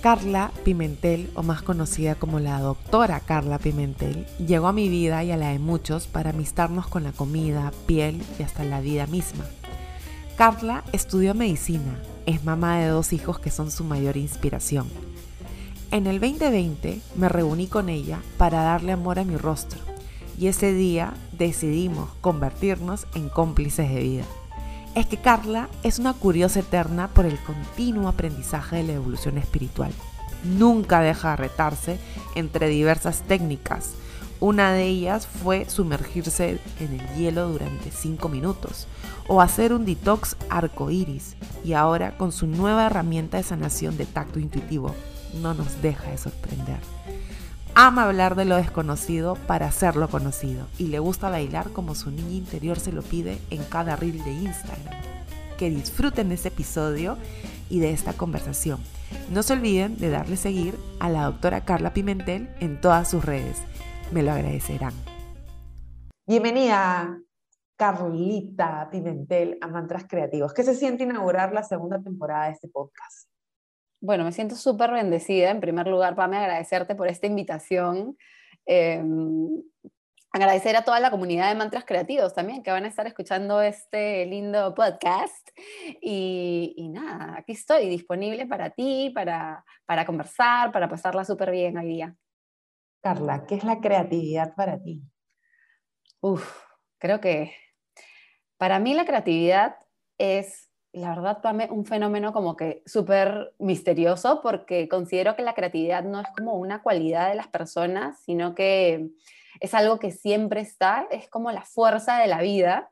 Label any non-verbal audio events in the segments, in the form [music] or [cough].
Carla Pimentel, o más conocida como la doctora Carla Pimentel, llegó a mi vida y a la de muchos para amistarnos con la comida, piel y hasta la vida misma. Carla estudió medicina, es mamá de dos hijos que son su mayor inspiración. En el 2020 me reuní con ella para darle amor a mi rostro y ese día decidimos convertirnos en cómplices de vida es que Carla es una curiosa eterna por el continuo aprendizaje de la evolución espiritual. Nunca deja de retarse entre diversas técnicas. Una de ellas fue sumergirse en el hielo durante 5 minutos o hacer un detox arcoíris y ahora con su nueva herramienta de sanación de tacto intuitivo no nos deja de sorprender ama hablar de lo desconocido para hacerlo conocido y le gusta bailar como su niña interior se lo pide en cada reel de Instagram. Que disfruten de este episodio y de esta conversación. No se olviden de darle seguir a la doctora Carla Pimentel en todas sus redes. Me lo agradecerán. Bienvenida, Carlita Pimentel, a Mantras Creativos. ¿Qué se siente inaugurar la segunda temporada de este podcast? Bueno, me siento súper bendecida. En primer lugar, Pame, agradecerte por esta invitación. Em, agradecer a toda la comunidad de mantras creativos también que van a estar escuchando este lindo podcast. Y, nada, aquí estoy disponible para ti, para, para conversar, para pasarla súper bien hoy día. Carla, ¿qué es la creatividad para ti? Uf, creo que para mí la creatividad es la verdad, Pame, un fenómeno como que súper misterioso porque considero que la creatividad no es como una cualidad de las personas, sino que es algo que siempre está, es como la fuerza de la vida.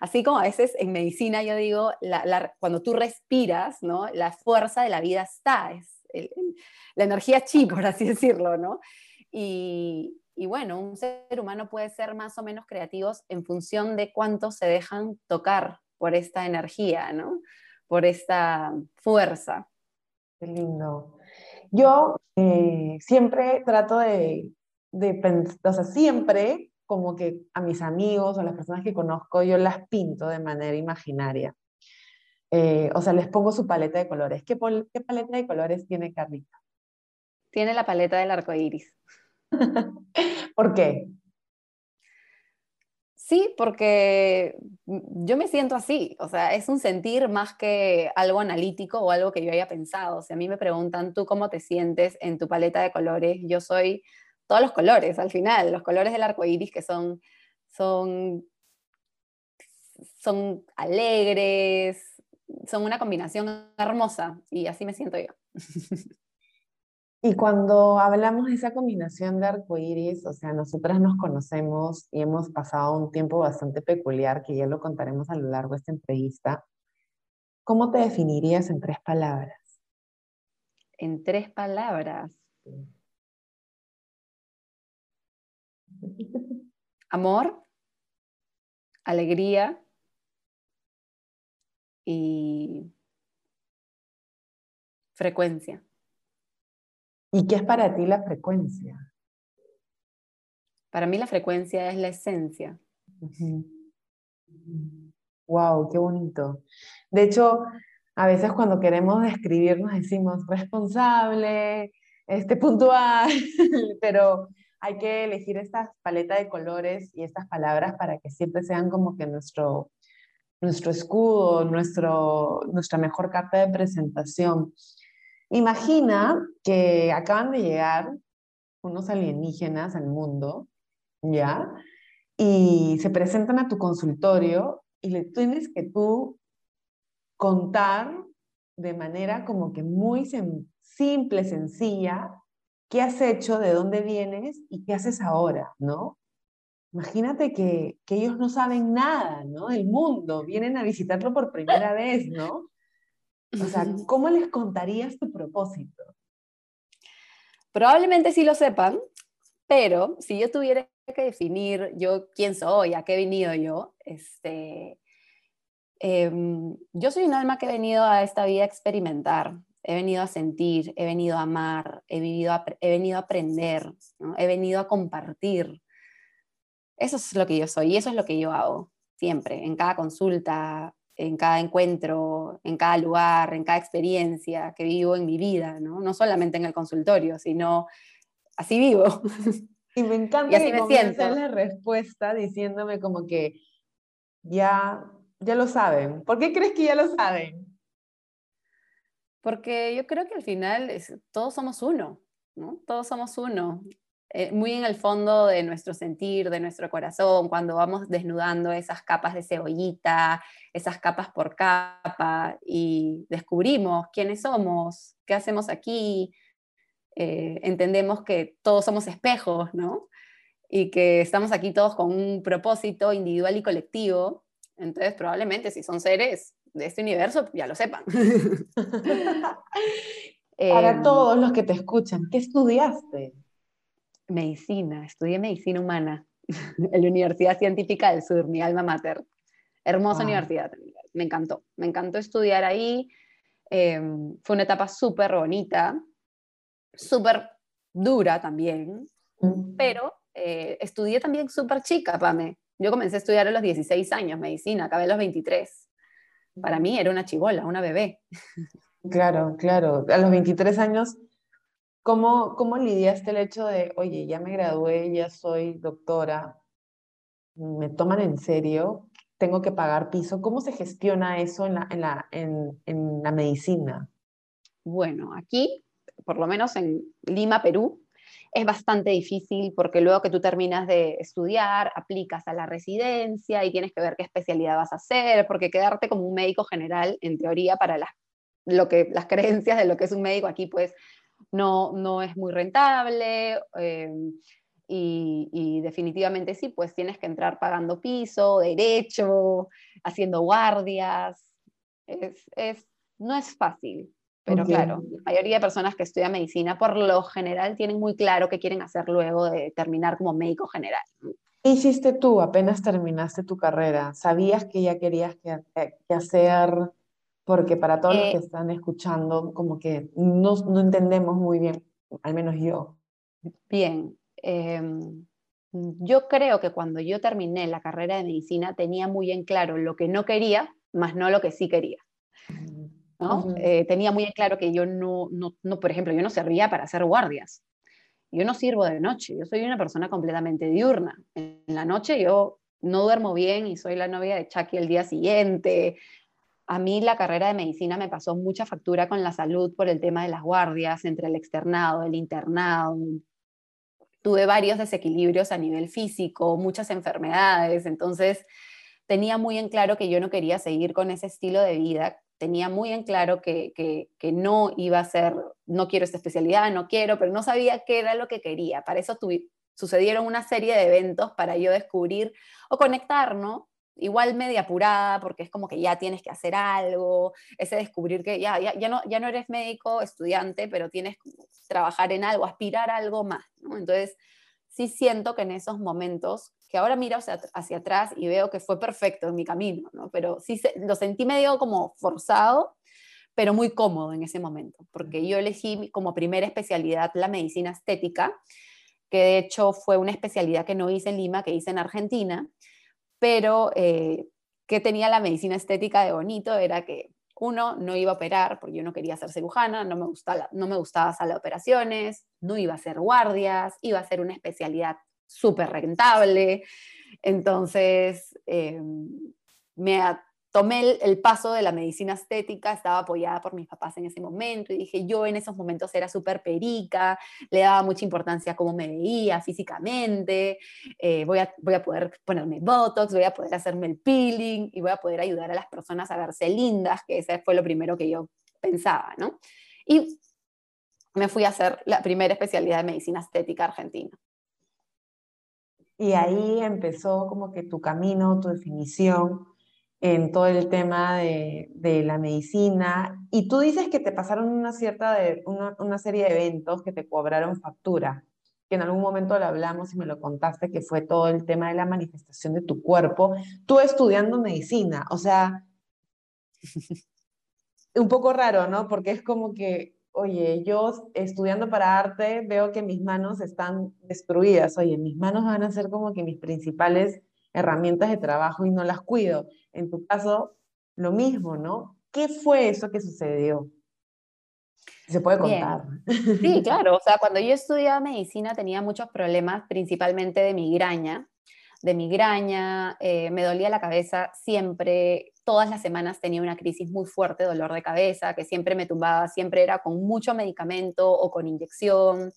Así como a veces en medicina yo digo, cuando tú respiras, ¿no? la fuerza de la vida está, es la energía chi, por así decirlo. ¿no? Y, y bueno, un ser humano puede ser más o menos creativos en función de cuánto se dejan tocar por esta energía, ¿no? Por esta fuerza. Qué lindo. Yo eh, siempre trato de, de pensar, o sea, siempre como que a mis amigos o a las personas que conozco, yo las pinto de manera imaginaria. Eh, o sea, les pongo su paleta de colores. ¿Qué, ¿Qué, paleta de colores tiene Carlita? Tiene la paleta del arco iris. [laughs] ¿Por qué? Sí, porque yo me siento así, o sea, es un sentir más que algo analítico o algo que yo haya pensado. O sea, a mí me preguntan, ¿tú cómo te sientes en tu paleta de colores? Yo soy todos los colores al final, los colores del arco iris que son, son, son alegres, son una combinación hermosa y así me siento yo. [laughs] Y cuando hablamos de esa combinación de arcoíris, o sea, nosotras nos conocemos y hemos pasado un tiempo bastante peculiar, que ya lo contaremos a lo largo de esta entrevista. ¿Cómo te definirías en tres palabras? En tres palabras. Amor, alegría y frecuencia. ¿Y qué es para ti la frecuencia? Para mí la frecuencia es la esencia. Wow, qué bonito. De hecho, a veces cuando queremos describirnos decimos responsable, este puntual, [laughs] pero hay que elegir esta paleta de colores y estas palabras para que siempre sean como que nuestro, nuestro escudo, nuestro, nuestra mejor carta de presentación. Imagina que acaban de llegar unos alienígenas al mundo, ¿ya? Y se presentan a tu consultorio y le tienes que tú contar de manera como que muy simple, sencilla, qué has hecho, de dónde vienes y qué haces ahora, ¿no? Imagínate que, que ellos no saben nada, ¿no? Del mundo, vienen a visitarlo por primera vez, ¿no? O sea, ¿cómo les contarías tu propósito? Probablemente sí lo sepan, pero si yo tuviera que definir yo quién soy, a qué he venido yo, este, em, yo soy un alma que he venido a esta vida a experimentar, he venido a sentir, he venido a amar, he, vivido he venido a aprender, he venido a compartir. Eso es lo que yo soy y eso es lo que yo hago siempre, en cada consulta, en cada encuentro, en cada lugar, en cada experiencia que vivo en mi vida, ¿no? No solamente en el consultorio, sino así vivo. [laughs] Y me encanta que me la respuesta diciéndome como que ya, ya lo saben. ¿Por qué crees que ya lo saben? Porque yo creo que al final todos somos uno, ¿no? Todos somos uno. Eh, muy en el fondo de nuestro sentir, de nuestro corazón, cuando vamos desnudando esas capas de cebollita, esas capas por capa, y descubrimos quiénes somos, qué hacemos aquí, eh, entendemos que todos somos espejos, ¿no? Y que estamos aquí todos con un propósito individual y colectivo. Entonces, probablemente si son seres de este universo, ya lo sepan. [laughs] [laughs] Para em, todos los que te escuchan, ¿qué estudiaste? Medicina, estudié medicina humana [laughs] en la Universidad Científica del Sur, mi alma mater. Hermosa universidad, me encantó. Me encantó estudiar ahí. Em, fue una etapa súper bonita súper dura también, pero eh, estudié también súper chica, Pame. Yo comencé a estudiar a los 16 años medicina, acabé a los 23. Para mí era una chivola, una bebé. Claro, claro. A los 23 años, ¿cómo, ¿cómo lidiaste el hecho de, oye, ya me gradué, ya soy doctora, me toman en serio, tengo que pagar piso? ¿Cómo se gestiona eso en la, en la, en, en la medicina? Bueno, aquí por lo menos en Lima, Perú, es bastante difícil porque luego que tú terminas de estudiar, aplicas a la residencia y tienes que ver qué especialidad vas a hacer, porque quedarte como un médico general, en teoría, para las, lo que, las creencias de lo que es un médico aquí, pues no, no es muy rentable. Em, y, definitivamente sí, pues tienes que entrar pagando piso, derecho, haciendo guardias. es, no es fácil. Pero claro, la mayoría de personas que estudian medicina por lo general tienen muy claro qué quieren hacer luego de terminar como médico general. ¿Qué hiciste tú apenas terminaste tu carrera? ¿Sabías que ya querías que, hacer? Porque para todos los que eh, están escuchando, como que no, no, entendemos muy bien, al menos yo. Bien, em, yo creo que cuando yo terminé la carrera de medicina tenía muy en claro lo que no quería, más no lo que sí quería. Eh, tenía muy claro que yo no, no, por ejemplo, yo no servía para hacer guardias. Yo no sirvo de noche, yo soy una persona completamente diurna. En la noche yo no duermo bien y soy la novia de Chucky el día siguiente. A mí la carrera de medicina me pasó mucha factura con la salud por el tema de las guardias, entre el externado, el internado. Tuve varios desequilibrios a nivel físico, muchas enfermedades, entonces tenía muy en claro que yo no quería seguir con ese estilo de vida tenía muy en claro que, que, no iba a ser, no quiero esta especialidad, no quiero, pero no sabía qué era lo que quería. Para eso sucedieron una serie de eventos para yo descubrir o conectar, ¿no? Igual media apurada, porque es como que ya tienes que hacer algo, ese descubrir que ya, ya, ya, no, ya no eres médico, estudiante, pero tienes que trabajar en algo, aspirar a algo más, ¿no? Entonces, sí siento que en esos momentos, que ahora miro hacia, atrás y veo que fue perfecto en mi camino, ¿no? pero sí lo sentí medio como forzado, pero muy cómodo en ese momento, porque yo elegí como primera especialidad la medicina estética, que de hecho fue una especialidad que no hice en Lima, que hice en Argentina, pero eh, que tenía la medicina estética de bonito era que uno, no iba a operar porque yo no quería ser cirujana, no me gustaba, no me gustaba sala de operaciones, no iba a hacer guardias, iba a ser una especialidad súper rentable. Entonces, em, me, tomé el, paso de la medicina estética, estaba apoyada por mis papás en ese momento y dije, yo en esos momentos era súper perica, le daba mucha importancia a cómo me veía físicamente, eh, voy, a, voy a poder ponerme Botox, voy a poder hacerme el peeling y voy a poder ayudar a las personas a verse lindas, que ese fue lo primero que yo pensaba, ¿no? Y me fui a hacer la primera especialidad de medicina estética argentina. Y ahí empezó como que tu camino, tu definición en todo el tema de, de, la medicina. Y tú dices que te pasaron una, cierta de, una, una, serie de eventos que te cobraron factura, que en algún momento lo hablamos y me lo contaste, que fue todo el tema de la manifestación de tu cuerpo. Tú estudiando medicina, o sea, [laughs] un poco raro, ¿no? Porque es como que, oye, yo estudiando para arte veo que mis manos están destruidas, oye, mis manos van a ser como que mis principales herramientas de trabajo y no las cuido. En tu caso, lo mismo, ¿no? ¿Qué fue eso que sucedió? Se puede contar. Sí, [laughs] claro. O sea, cuando yo estudiaba medicina tenía muchos problemas, principalmente de migraña. De migraña, eh, me dolía la cabeza siempre, todas las semanas tenía una crisis muy fuerte, dolor de cabeza, que siempre me tumbaba, siempre era con mucho medicamento o con inyección.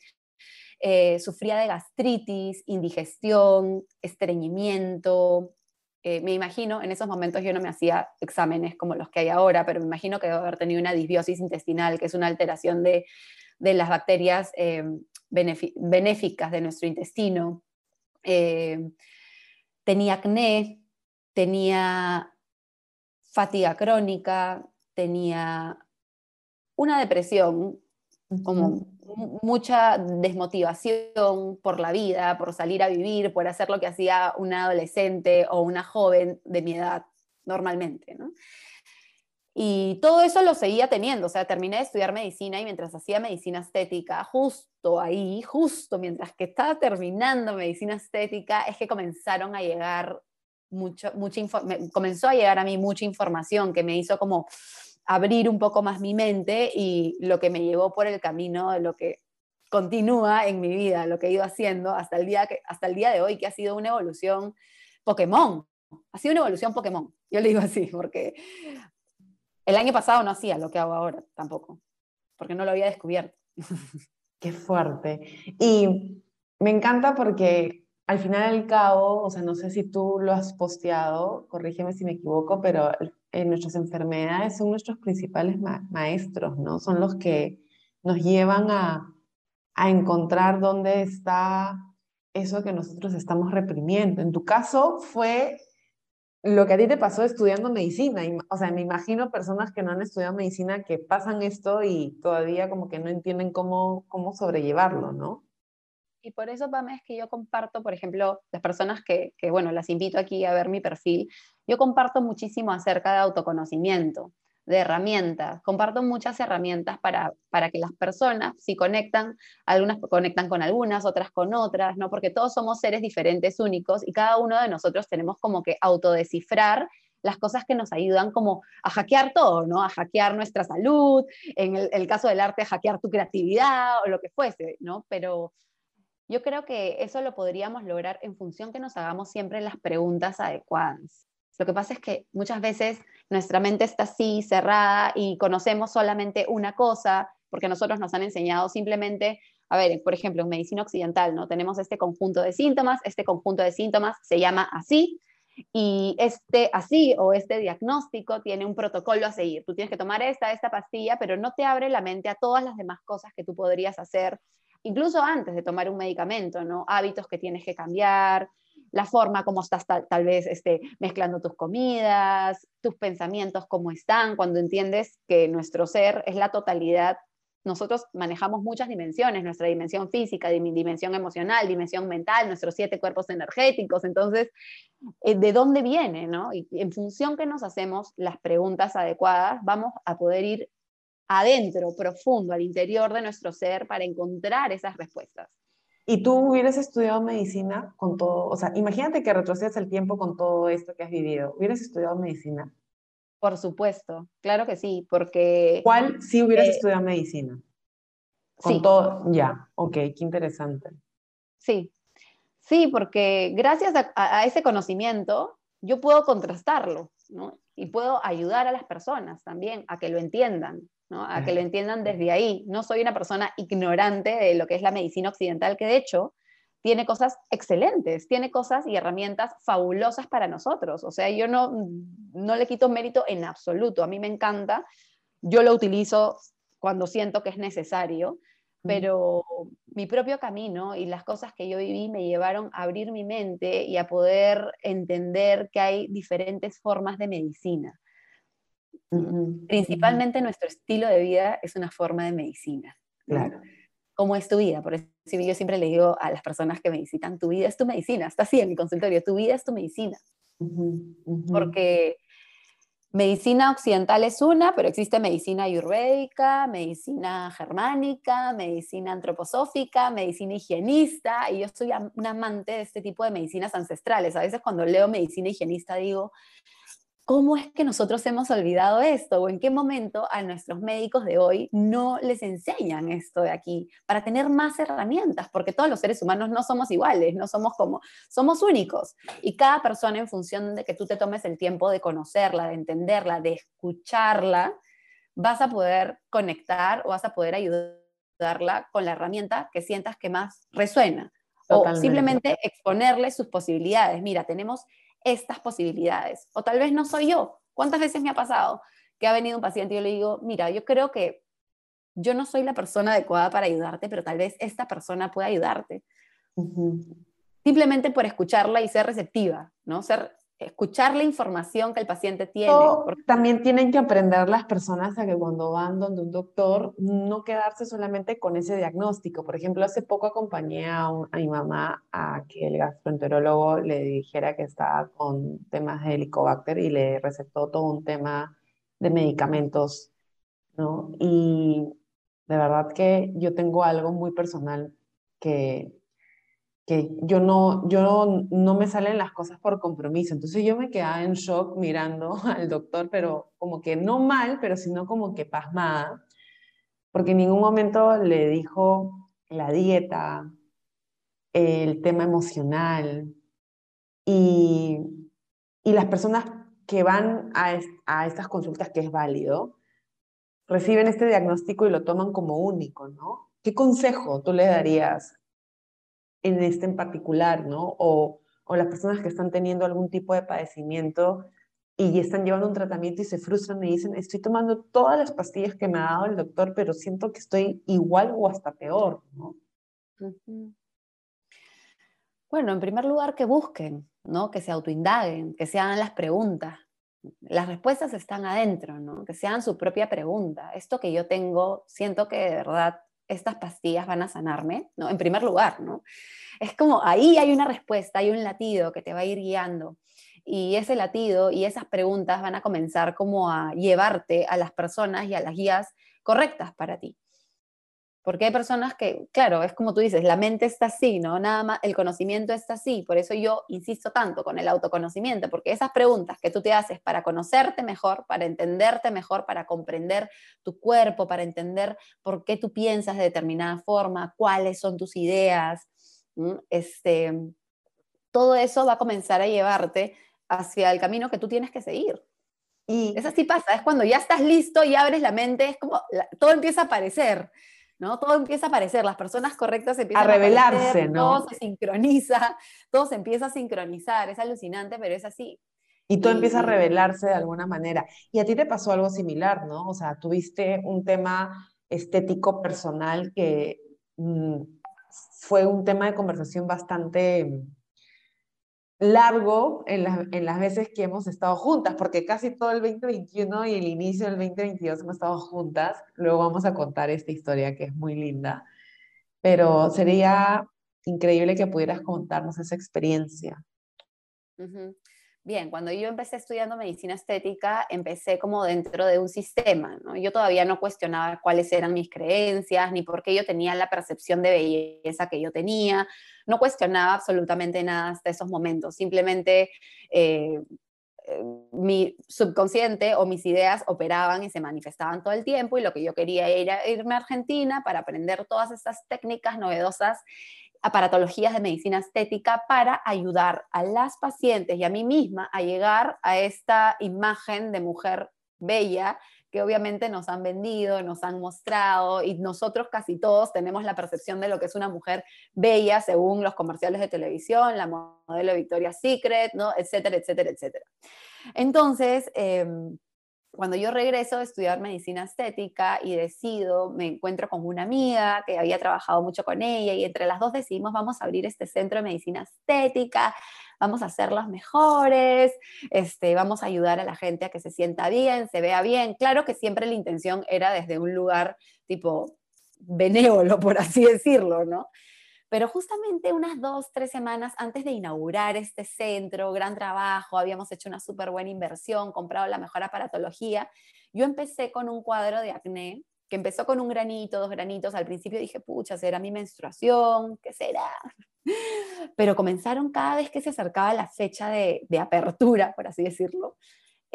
Eh, sufría de gastritis, indigestión, estreñimiento, eh, me imagino, en esos momentos yo no me hacía exámenes como los que hay ahora, pero me imagino que debo haber tenido una disbiosis intestinal, que es una alteración de, las bacterias eh, benéficas de nuestro intestino. Eh, tenía acné, tenía fatiga crónica, tenía una depresión como mucha desmotivación por la vida, por salir a vivir, por hacer lo que hacía una adolescente o una joven de mi edad normalmente. Y todo eso lo seguía teniendo, o sea, terminé de estudiar medicina y mientras hacía medicina estética, justo ahí, justo mientras que estaba terminando medicina estética, es que comenzaron a llegar mucho, mucha comenzó a llegar a mí mucha información que me hizo como abrir un poco más mi mente y lo que me llevó por el camino lo que continúa en mi vida, lo que he ido haciendo hasta el día, hasta el día de hoy, que ha sido una evolución Pokémon. Ha sido una evolución Pokémon. Yo le digo así, porque el año pasado no hacía lo que hago ahora tampoco, porque no lo había descubierto. [laughs] Qué fuerte. Y me encanta porque al final del cabo, o sea, no sé si tú lo has posteado, corrígeme si me equivoco, pero nuestras enfermedades son nuestros principales maestros, ¿no? Son los que nos llevan a, a encontrar dónde está eso que nosotros estamos reprimiendo. En tu caso fue lo que a ti te pasó estudiando medicina. O sea, me imagino personas que no han estudiado medicina que pasan esto y todavía como que no entienden cómo, cómo sobrellevarlo, ¿no? Y por eso, Pam, es que yo comparto, por ejemplo, las personas que, que, bueno, las invito aquí a ver mi perfil, yo comparto muchísimo acerca de autoconocimiento, de herramientas, comparto muchas herramientas para, para que las personas, si conectan, algunas conectan con algunas, otras con otras, ¿no? Porque todos somos seres diferentes, únicos, y cada uno de nosotros tenemos como que autodescifrar las cosas que nos ayudan como a hackear todo, ¿no? A hackear nuestra salud, en el, el caso del arte, a hackear tu creatividad o lo que fuese, ¿no? Pero yo creo que eso lo podríamos lograr en función que nos hagamos siempre las preguntas adecuadas. Lo que pasa es que muchas veces nuestra mente está así, cerrada, y conocemos solamente una cosa, porque nosotros nos han enseñado simplemente, a ver, por ejemplo, en medicina occidental, ¿no? Tenemos este conjunto de síntomas, este conjunto de síntomas se llama así, y este así o este diagnóstico tiene un protocolo a seguir. Tú tienes que tomar esta, esta pastilla, pero no te abre la mente a todas las demás cosas que tú podrías hacer incluso antes de tomar un medicamento, ¿no? Hábitos que tienes que cambiar, la forma como estás tal, vez este, mezclando tus comidas, tus pensamientos cómo están, cuando entiendes que nuestro ser es la totalidad. Nosotros manejamos muchas dimensiones, nuestra dimensión física, dimensión emocional, dimensión mental, nuestros siete cuerpos energéticos. Entonces, eh, ¿de dónde viene? ¿no? Y en función que nos hacemos las preguntas adecuadas, vamos a poder ir adentro, profundo, al interior de nuestro ser para encontrar esas respuestas. ¿Y tú hubieras estudiado medicina con todo? O sea, imagínate que retrocedes el tiempo con todo esto que has vivido. ¿Hubieras estudiado medicina? Por supuesto, claro que sí, porque... ¿Cuál sí hubieras eh, estudiado medicina? Con sí. todo, ya, ok, qué interesante. Sí, sí, porque gracias a ese conocimiento yo puedo contrastarlo, ¿no? Y puedo ayudar a las personas también a que lo entiendan, a que lo entiendan desde ahí. No soy una persona ignorante de lo que es la medicina occidental, que de hecho tiene cosas excelentes, tiene cosas y herramientas fabulosas para nosotros. O sea, yo no, no le quito mérito en absoluto. A mí me encanta, yo lo utilizo cuando siento que es necesario, pero mi propio camino y las cosas que yo viví me llevaron a abrir mi mente y a poder entender que hay diferentes formas de medicina. Principalmente nuestro estilo de vida es una forma de medicina. Claro. ¿Cómo es tu vida? Por eso yo siempre le digo a las personas que me visitan, tu vida es tu medicina. Está así en mi consultorio, tu vida es tu medicina. Porque medicina occidental es una, pero existe medicina ayurvédica, medicina germánica, medicina antroposófica, medicina higienista, y yo soy un amante de este tipo de medicinas ancestrales. A veces cuando leo medicina higienista digo, ¿cómo es que nosotros hemos olvidado esto? ¿O en qué momento a nuestros médicos de hoy no les enseñan esto de aquí para tener más herramientas? Porque todos los seres humanos no somos iguales, no somos como, somos únicos. Y cada persona en función de que tú te tomes el tiempo de conocerla, de entenderla, de escucharla, vas a poder conectar o vas a poder ayudarla con la herramienta que sientas que más resuena. O simplemente exponerle sus posibilidades. Mira, tenemos estas posibilidades. O tal vez no soy yo. ¿Cuántas veces me ha pasado que ha venido un paciente y yo le digo, mira, yo creo que yo no soy la persona adecuada para ayudarte, pero tal vez esta persona puede ayudarte. Simplemente por escucharla y ser receptiva, ¿no? Ser escuchar la información que el paciente tiene. También tienen que aprender las personas a que cuando van donde un doctor, no quedarse solamente con ese diagnóstico. Por ejemplo, hace poco acompañé a, mi mamá a que el gastroenterólogo le dijera que estaba con temas de helicobacter y le recetó todo un tema de medicamentos, ¿no? Y de verdad que yo tengo algo muy personal que que yo no, yo no, me salen las cosas por compromiso. Entonces yo me quedaba en shock mirando [laughs] al doctor, pero como que no mal, pero sino como que pasmada, porque en ningún momento le dijo la dieta, el tema emocional y, y las personas que van a, a estas consultas, que es válido, reciben este diagnóstico y lo toman como único, ¿no? ¿Qué consejo tú le darías en este en particular, ¿no? O, o las personas que están teniendo algún tipo de padecimiento y están llevando un tratamiento y se frustran y dicen, estoy tomando todas las pastillas que me ha dado el doctor, pero siento que estoy igual o hasta peor, ¿no? Bueno, en primer lugar, que busquen, ¿no? Que se autoindaguen, que se hagan las preguntas. Las respuestas están adentro, ¿no? Que se hagan su propia pregunta. Esto que yo tengo, siento que de verdad estas pastillas van a sanarme, ¿no? En primer lugar, ¿no? Es como ahí hay una respuesta, hay un latido que te va a ir guiando. Y ese latido y esas preguntas van a comenzar como a llevarte a las personas y a las guías correctas para ti. Porque hay personas que, claro, es como tú dices, la mente está así, ¿no? Nada más, el conocimiento está así. Por eso yo insisto tanto con el autoconocimiento, porque esas preguntas que tú te haces para conocerte mejor, para entenderte mejor, para comprender tu cuerpo, para entender por qué tú piensas de determinada forma, cuáles son tus ideas, este, todo eso va a comenzar a llevarte hacia el camino que tú tienes que seguir. Y eso sí pasa, es cuando ya estás listo y abres la mente, es como todo empieza a aparecer. ¿No? Todo empieza a aparecer, las personas correctas empiezan a revelarse, ¿no? Todo se sincroniza, [laughs] todo se empieza a sincronizar, es alucinante, pero es así. Y todo empieza a revelarse de alguna manera. Y a ti te pasó algo similar, ¿no? O sea, tuviste un tema estético personal que mm, fue un tema de conversación bastante largo en, las veces que hemos estado juntas, porque casi todo el 2021 y el inicio del 2022 hemos estado juntas. Luego vamos a contar esta historia que es muy linda, pero sería increíble que pudieras contarnos esa experiencia. Bien, cuando yo empecé estudiando medicina estética, empecé como dentro de un sistema, ¿no? Yo todavía no cuestionaba cuáles eran mis creencias, ni por qué yo tenía la percepción de belleza que yo tenía, no cuestionaba absolutamente nada hasta esos momentos, simplemente eh, eh, mi subconsciente o mis ideas operaban y se manifestaban todo el tiempo y lo que yo quería era irme a Argentina para aprender todas estas técnicas novedosas aparatologías de medicina estética para ayudar a las pacientes y a mí misma a llegar a esta imagen de mujer bella que obviamente nos han vendido, nos han mostrado y nosotros casi todos tenemos la percepción de lo que es una mujer bella según los comerciales de televisión, la modelo Victoria's Secret, ¿no? etcétera, etcétera, etcétera. Entonces, em, cuando yo regreso a estudiar medicina estética y decido, me encuentro con una amiga que había trabajado mucho con ella y entre las dos decidimos vamos a abrir este centro de medicina estética, vamos a hacer los mejores, este, vamos a ayudar a la gente a que se sienta bien, se vea bien. Claro que siempre la intención era desde un lugar tipo benévolo, por así decirlo, ¿no? Pero justamente unas dos, tres semanas antes de inaugurar este centro, gran trabajo, habíamos hecho una súper buena inversión, comprado la mejor aparatología, yo empecé con un cuadro de acné que empezó con un granito, dos granitos. Al principio dije, pucha, ¿será mi menstruación? ¿Qué será? [laughs] Pero comenzaron cada vez que se acercaba la fecha de, de apertura, por así decirlo,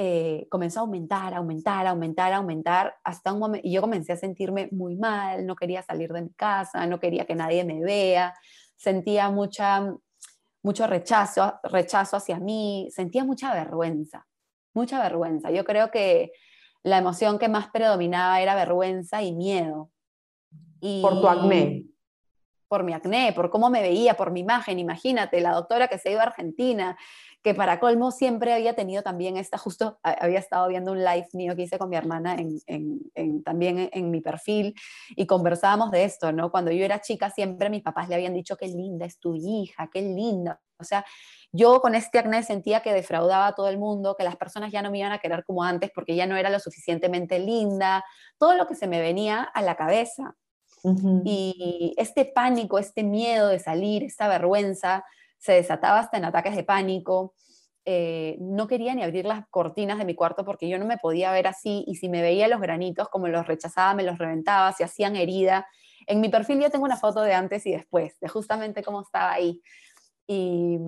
eh, comenzó a aumentar, aumentar, aumentar, aumentar, hasta un momento, y yo comencé a sentirme muy mal, no quería salir de mi casa, no quería que nadie me vea, sentía mucha, mucho rechazo, rechazo hacia mí, sentía mucha vergüenza, mucha vergüenza. Yo creo que la emoción que más predominaba era vergüenza y miedo. Y, por tu acné. Por mi acné, por cómo me veía, por mi imagen. Imagínate, la doctora que se iba a Argentina, que para colmo siempre había tenido también esta, justo había estado viendo un live mío que hice con mi hermana en, también en, mi perfil y conversábamos de esto, ¿no? Cuando yo era chica siempre mis papás le habían dicho, qué linda es tu hija, qué linda. O sea, yo con este acné sentía que defraudaba a todo el mundo, que las personas ya no me iban a querer como antes porque ya no era lo suficientemente linda, todo lo que se me venía a la cabeza. Y este pánico, este miedo de salir, esta vergüenza, se desataba hasta en ataques de pánico. Eh, no quería ni abrir las cortinas de mi cuarto porque yo no me podía ver así y si me veía los granitos, como los rechazaba, me los reventaba, se hacían herida. En mi perfil ya tengo una foto de antes y después, de justamente cómo estaba ahí. Y,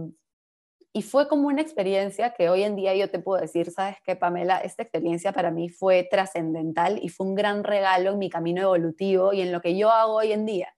y fue como una experiencia que hoy en día yo te puedo decir, sabes qué, Pamela, esta experiencia para mí fue trascendental y fue un gran regalo en mi camino evolutivo y en lo que yo hago hoy en día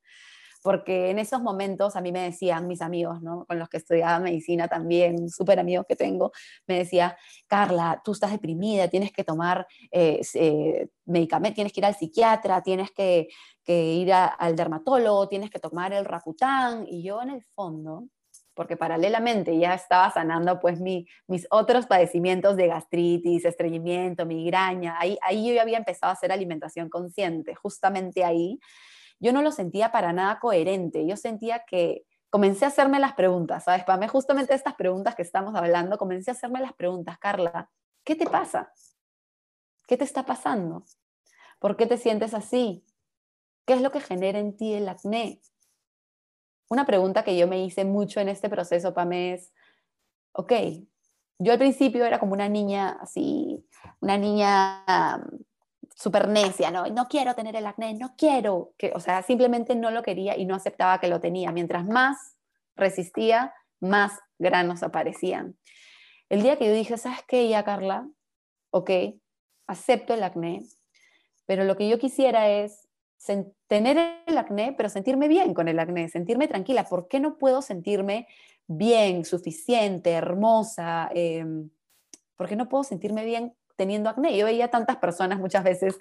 porque en esos momentos a mí me decían mis amigos, ¿no? con los que estudiaba medicina también, súper amigos que tengo, me decía, Carla, tú estás deprimida, tienes que tomar eh, eh, medicamento, tienes que ir al psiquiatra, tienes que, ir al dermatólogo, tienes que tomar el Rakután, y yo en el fondo, porque paralelamente ya estaba sanando pues mis otros padecimientos de gastritis, estreñimiento, migraña, ahí, ahí yo ya había empezado a hacer alimentación consciente, justamente ahí yo no lo sentía para nada coherente. Yo sentía que comencé a hacerme las preguntas, ¿sabes? Para mí, justamente estas preguntas que estamos hablando, comencé a hacerme las preguntas, Carla, ¿qué te pasa? ¿Qué te está pasando? ¿Por qué te sientes así? ¿Qué es lo que genera en ti el acné? Una pregunta que yo me hice mucho en este proceso, Pame, es, ok, yo al principio era como una niña así, una niña súper necia, ¿no? No quiero tener el acné, no quiero, que, o sea, simplemente no lo quería y no aceptaba que lo tenía. Mientras más resistía, más granos aparecían. El día que yo dije, ¿sabes qué, ya Carla? Ok, acepto el acné, pero lo que yo quisiera es tener el acné, pero sentirme bien con el acné, sentirme tranquila. ¿Por qué no puedo sentirme bien, suficiente, hermosa? Em, ¿Por qué no puedo sentirme bien teniendo acné. Yo veía tantas personas muchas veces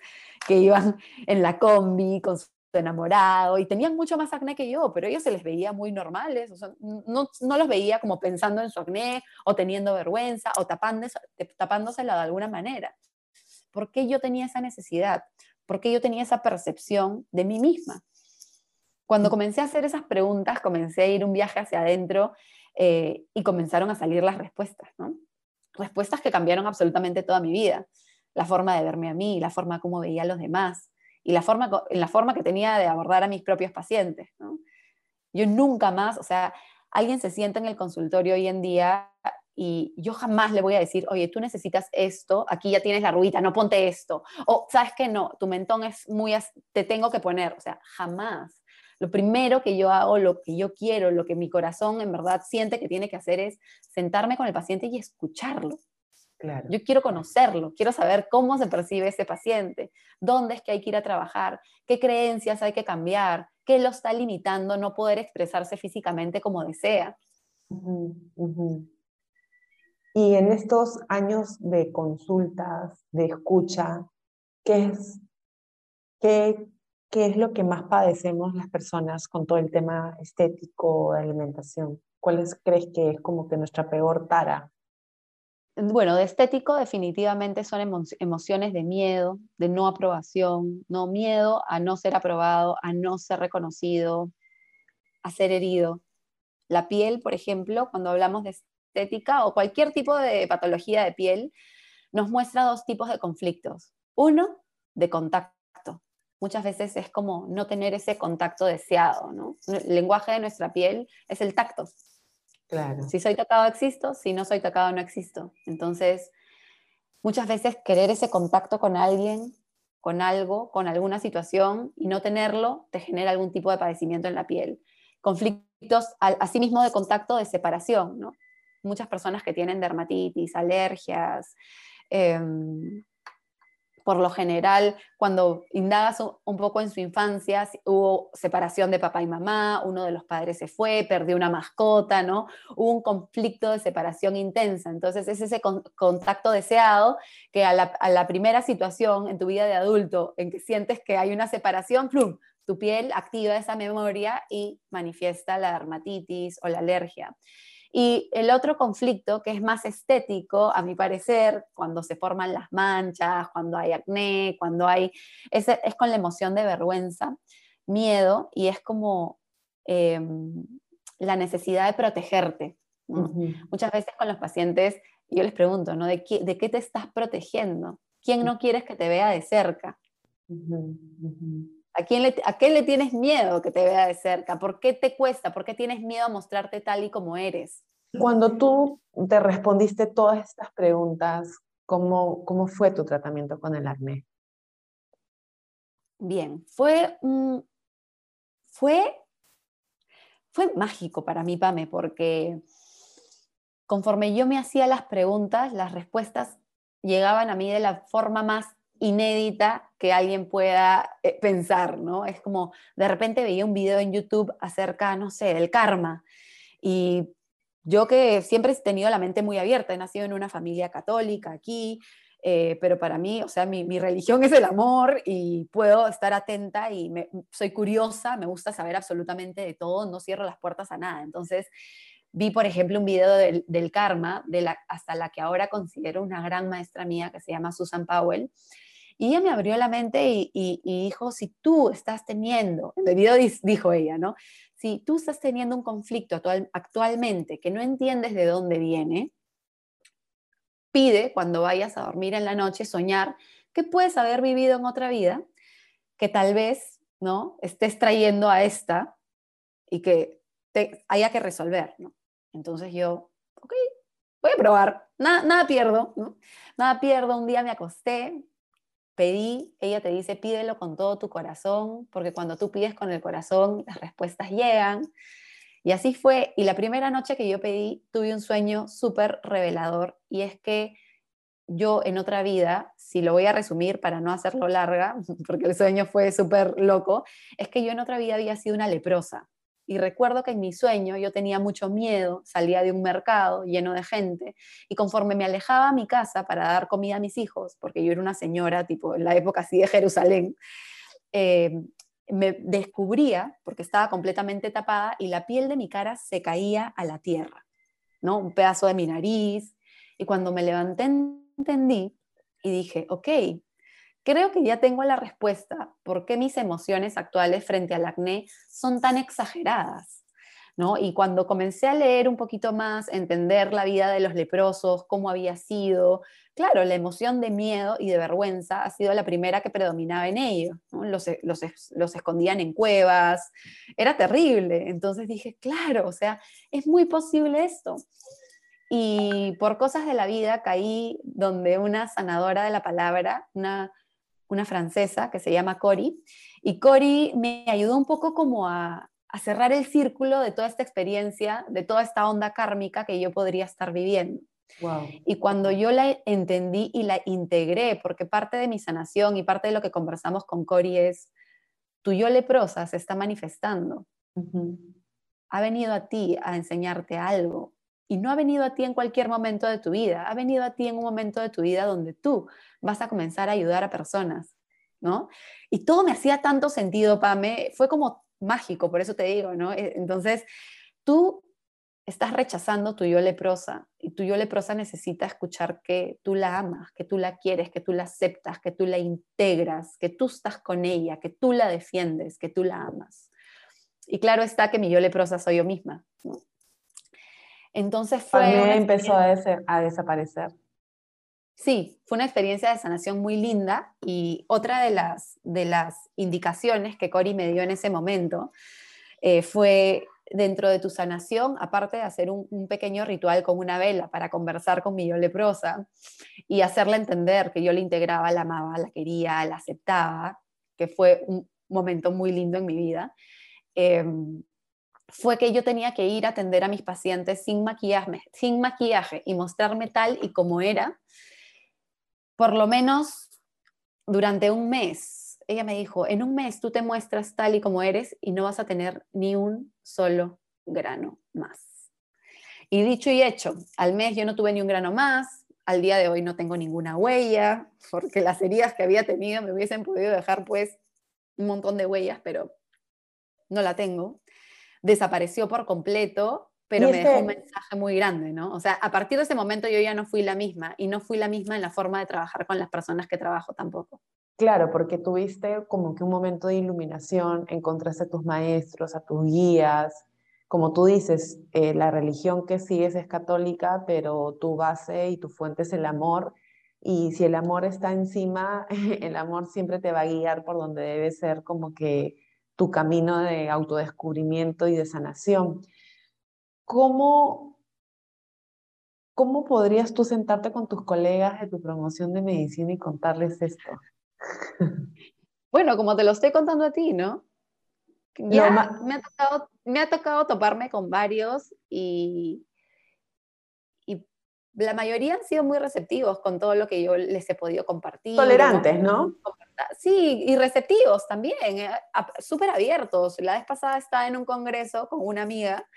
que iban en la combi con su enamorado y tenían mucho más acné que yo, pero ellos se les veía muy normales, no, no, los veía como pensando en su acné o teniendo vergüenza o tapándose, tapándosela de alguna manera. ¿Por qué yo tenía esa necesidad? ¿Por qué yo tenía esa percepción de mí misma? Cuando comencé a hacer esas preguntas, comencé a ir un viaje hacia adentro eh, y comenzaron a salir las respuestas, ¿no? Respuestas que cambiaron absolutamente toda mi vida. La forma de verme a mí, la forma como veía a los demás y la forma, la forma que tenía de abordar a mis propios pacientes. Yo nunca más, o sea, alguien se sienta en el consultorio hoy en día y yo jamás le voy a decir, oye, tú necesitas esto, aquí ya tienes la ruita, no ponte esto. O, ¿sabes qué? No, tu mentón es muy, te tengo que poner. O sea, jamás. Lo primero que yo hago, lo que yo quiero, lo que mi corazón en verdad siente que tiene que hacer es sentarme con el paciente y escucharlo. Claro. Yo quiero conocerlo, quiero saber cómo se percibe ese paciente, dónde es que hay que ir a trabajar, qué creencias hay que cambiar, qué lo está limitando no poder expresarse físicamente como desea. Y en estos años de consultas, de escucha, ¿qué es, qué, ¿qué es lo que más padecemos las personas con todo el tema estético de alimentación? ¿Cuáles crees que es como que nuestra peor tara? Bueno, de estético definitivamente son emociones de miedo, de no aprobación, no miedo a no ser aprobado, a no ser reconocido, a ser herido. La piel, por ejemplo, cuando hablamos de estética o cualquier tipo de patología de piel, nos muestra dos tipos de conflictos. Uno, de contacto muchas veces es como no tener ese contacto deseado, ¿no? El lenguaje de nuestra piel es el tacto. Claro. Si soy tocado, existo, si no soy tocado, no existo. Entonces, muchas veces querer ese contacto con alguien, con algo, con alguna situación y no tenerlo, te genera algún tipo de padecimiento en la piel. Conflictos, asimismo, de contacto de separación, ¿no? Muchas personas que tienen dermatitis, alergias, Em, por lo general, cuando indagas un poco en su infancia, hubo separación de papá y mamá, uno de los padres se fue, perdió una mascota, ¿no? Hubo un conflicto de separación intensa. Entonces, es ese contacto deseado que a la, primera situación en tu vida de adulto en que sientes que hay una separación, ¡plum! tu piel activa esa memoria y manifiesta la dermatitis o la alergia. Y el otro conflicto, que es más estético, a mi parecer, cuando se forman las manchas, cuando hay acné, cuando hay, es, es con la emoción de vergüenza, miedo, y es como em, la necesidad de protegerte. Muchas veces con los pacientes, yo les pregunto, ¿no? ¿De qué, ¿De qué te estás protegiendo? ¿Quién no quieres que te vea de cerca? ¿A, quién le, ¿A qué le tienes miedo que te vea de cerca? ¿Por qué te cuesta? ¿Por qué tienes miedo a mostrarte tal y como eres? Cuando tú te respondiste todas estas preguntas, ¿cómo, cómo fue tu tratamiento con el acné? Bien, fue, fue, fue mágico para mí, Pame, porque conforme yo me hacía las preguntas, las respuestas llegaban a mí de la forma más inédita que alguien pueda eh, pensar, ¿no? Es como, de repente veía un video en YouTube acerca, no sé, del karma. Y yo que siempre he tenido la mente muy abierta, he nacido en una familia católica aquí, eh, pero para mí, o sea, mi, religión es el amor y puedo estar atenta y soy curiosa, me gusta saber absolutamente de todo, no cierro las puertas a nada. Entonces, vi, por ejemplo, un video del, karma, de la, hasta la que ahora considero una gran maestra mía, que se llama Susan Powell, y ella me abrió la mente y, dijo, si tú estás teniendo, en dijo ella, ¿no? Si tú estás teniendo un conflicto actualmente que no entiendes de dónde viene, pide cuando vayas a dormir en la noche soñar que puedes haber vivido en otra vida, que tal vez, ¿no? Estés trayendo a esta y que te haya que resolver, ¿no? Entonces yo, ok, voy a probar, nada, nada pierdo, ¿no? Nada pierdo, un día me acosté, pedí, ella te dice, pídelo con todo tu corazón, porque cuando tú pides con el corazón, las respuestas llegan. Y así fue. Y la primera noche que yo pedí, tuve un sueño súper revelador, y es que yo en otra vida, si lo voy a resumir para no hacerlo larga, [laughs] porque el sueño fue súper loco, es que yo en otra vida había sido una leprosa. Y recuerdo que en mi sueño yo tenía mucho miedo, salía de un mercado lleno de gente y conforme me alejaba a mi casa para dar comida a mis hijos, porque yo era una señora tipo en la época así de Jerusalén, eh, me descubría, porque estaba completamente tapada y la piel de mi cara se caía a la tierra, ¿no? Un pedazo de mi nariz. Y cuando me levanté entendí y dije, ok, Creo que ya tengo la respuesta por qué mis emociones actuales frente al acné son tan exageradas. ¿no? Y cuando comencé a leer un poquito más, entender la vida de los leprosos, cómo había sido, claro, la emoción de miedo y de vergüenza ha sido la primera que predominaba en ellos. Los, los, los escondían en cuevas, era terrible. Entonces dije, claro, o sea, es muy posible esto. Y por cosas de la vida caí donde una sanadora de la palabra, una una francesa que se llama Cori, y Cori me ayudó un poco como a, cerrar el círculo de toda esta experiencia, de toda esta onda kármica que yo podría estar viviendo. Y cuando yo la entendí y la integré, porque parte de mi sanación y parte de lo que conversamos con Cori es, tu yo leprosa se está manifestando. Ha venido a ti a enseñarte algo. Y no ha venido a ti en cualquier momento de tu vida, ha venido a ti en un momento de tu vida donde tú vas a comenzar a ayudar a personas, ¿no? Y todo me hacía tanto sentido, Pame, fue como mágico, por eso te digo, ¿no? E, entonces, tú estás rechazando tu yo leprosa y tu yo leprosa necesita escuchar que tú la amas, que tú la quieres, que tú la aceptas, que tú la integras, que tú estás con ella, que tú la defiendes, que tú la amas. Y claro está que mi yo leprosa soy yo misma. Entonces fue... empezó a, a desaparecer. Sí, fue una experiencia de sanación muy linda y otra de las, de las indicaciones que Cori me dio en ese momento eh, fue dentro de tu sanación, aparte de hacer un, pequeño ritual con una vela para conversar con mi yo leprosa y hacerle entender que yo le integraba, la amaba, la quería, la aceptaba, que fue un momento muy lindo en mi vida, em, fue que yo tenía que ir a atender a mis pacientes sin maquillaje, sin maquillaje y mostrarme tal y como era por lo menos durante un mes, ella me dijo, en un mes tú te muestras tal y como eres y no vas a tener ni un solo grano más. Y dicho y hecho, al mes yo no tuve ni un grano más, al día de hoy no tengo ninguna huella, porque las heridas que había tenido me hubiesen podido dejar pues un montón de huellas, pero no la tengo. Desapareció por completo, pero me dejó un mensaje muy grande, ¿no? O sea, a partir de ese momento yo ya no fui la misma y no fui la misma en la forma de trabajar con las personas que trabajo tampoco. Claro, porque tuviste como que un momento de iluminación, encontraste a tus maestros, a tus guías, como tú dices, eh, la religión que sigues es católica, pero tu base y tu fuente es el amor. Y si el amor está encima, [laughs] el amor siempre te va a guiar por donde debe ser como que tu camino de autodescubrimiento y de sanación. ¿Cómo, cómo podrías tú sentarte con tus colegas de tu promoción de medicina y contarles esto? [laughs] Bueno, como te lo estoy contando a ti, ¿no? Ya me, ha tocado, me ha tocado toparme con varios y, y la mayoría han sido muy receptivos con todo lo que yo les he podido compartir. Tolerantes, ¿no? Sí, y receptivos también, eh, súper abiertos. La vez pasada estaba en un congreso con una amiga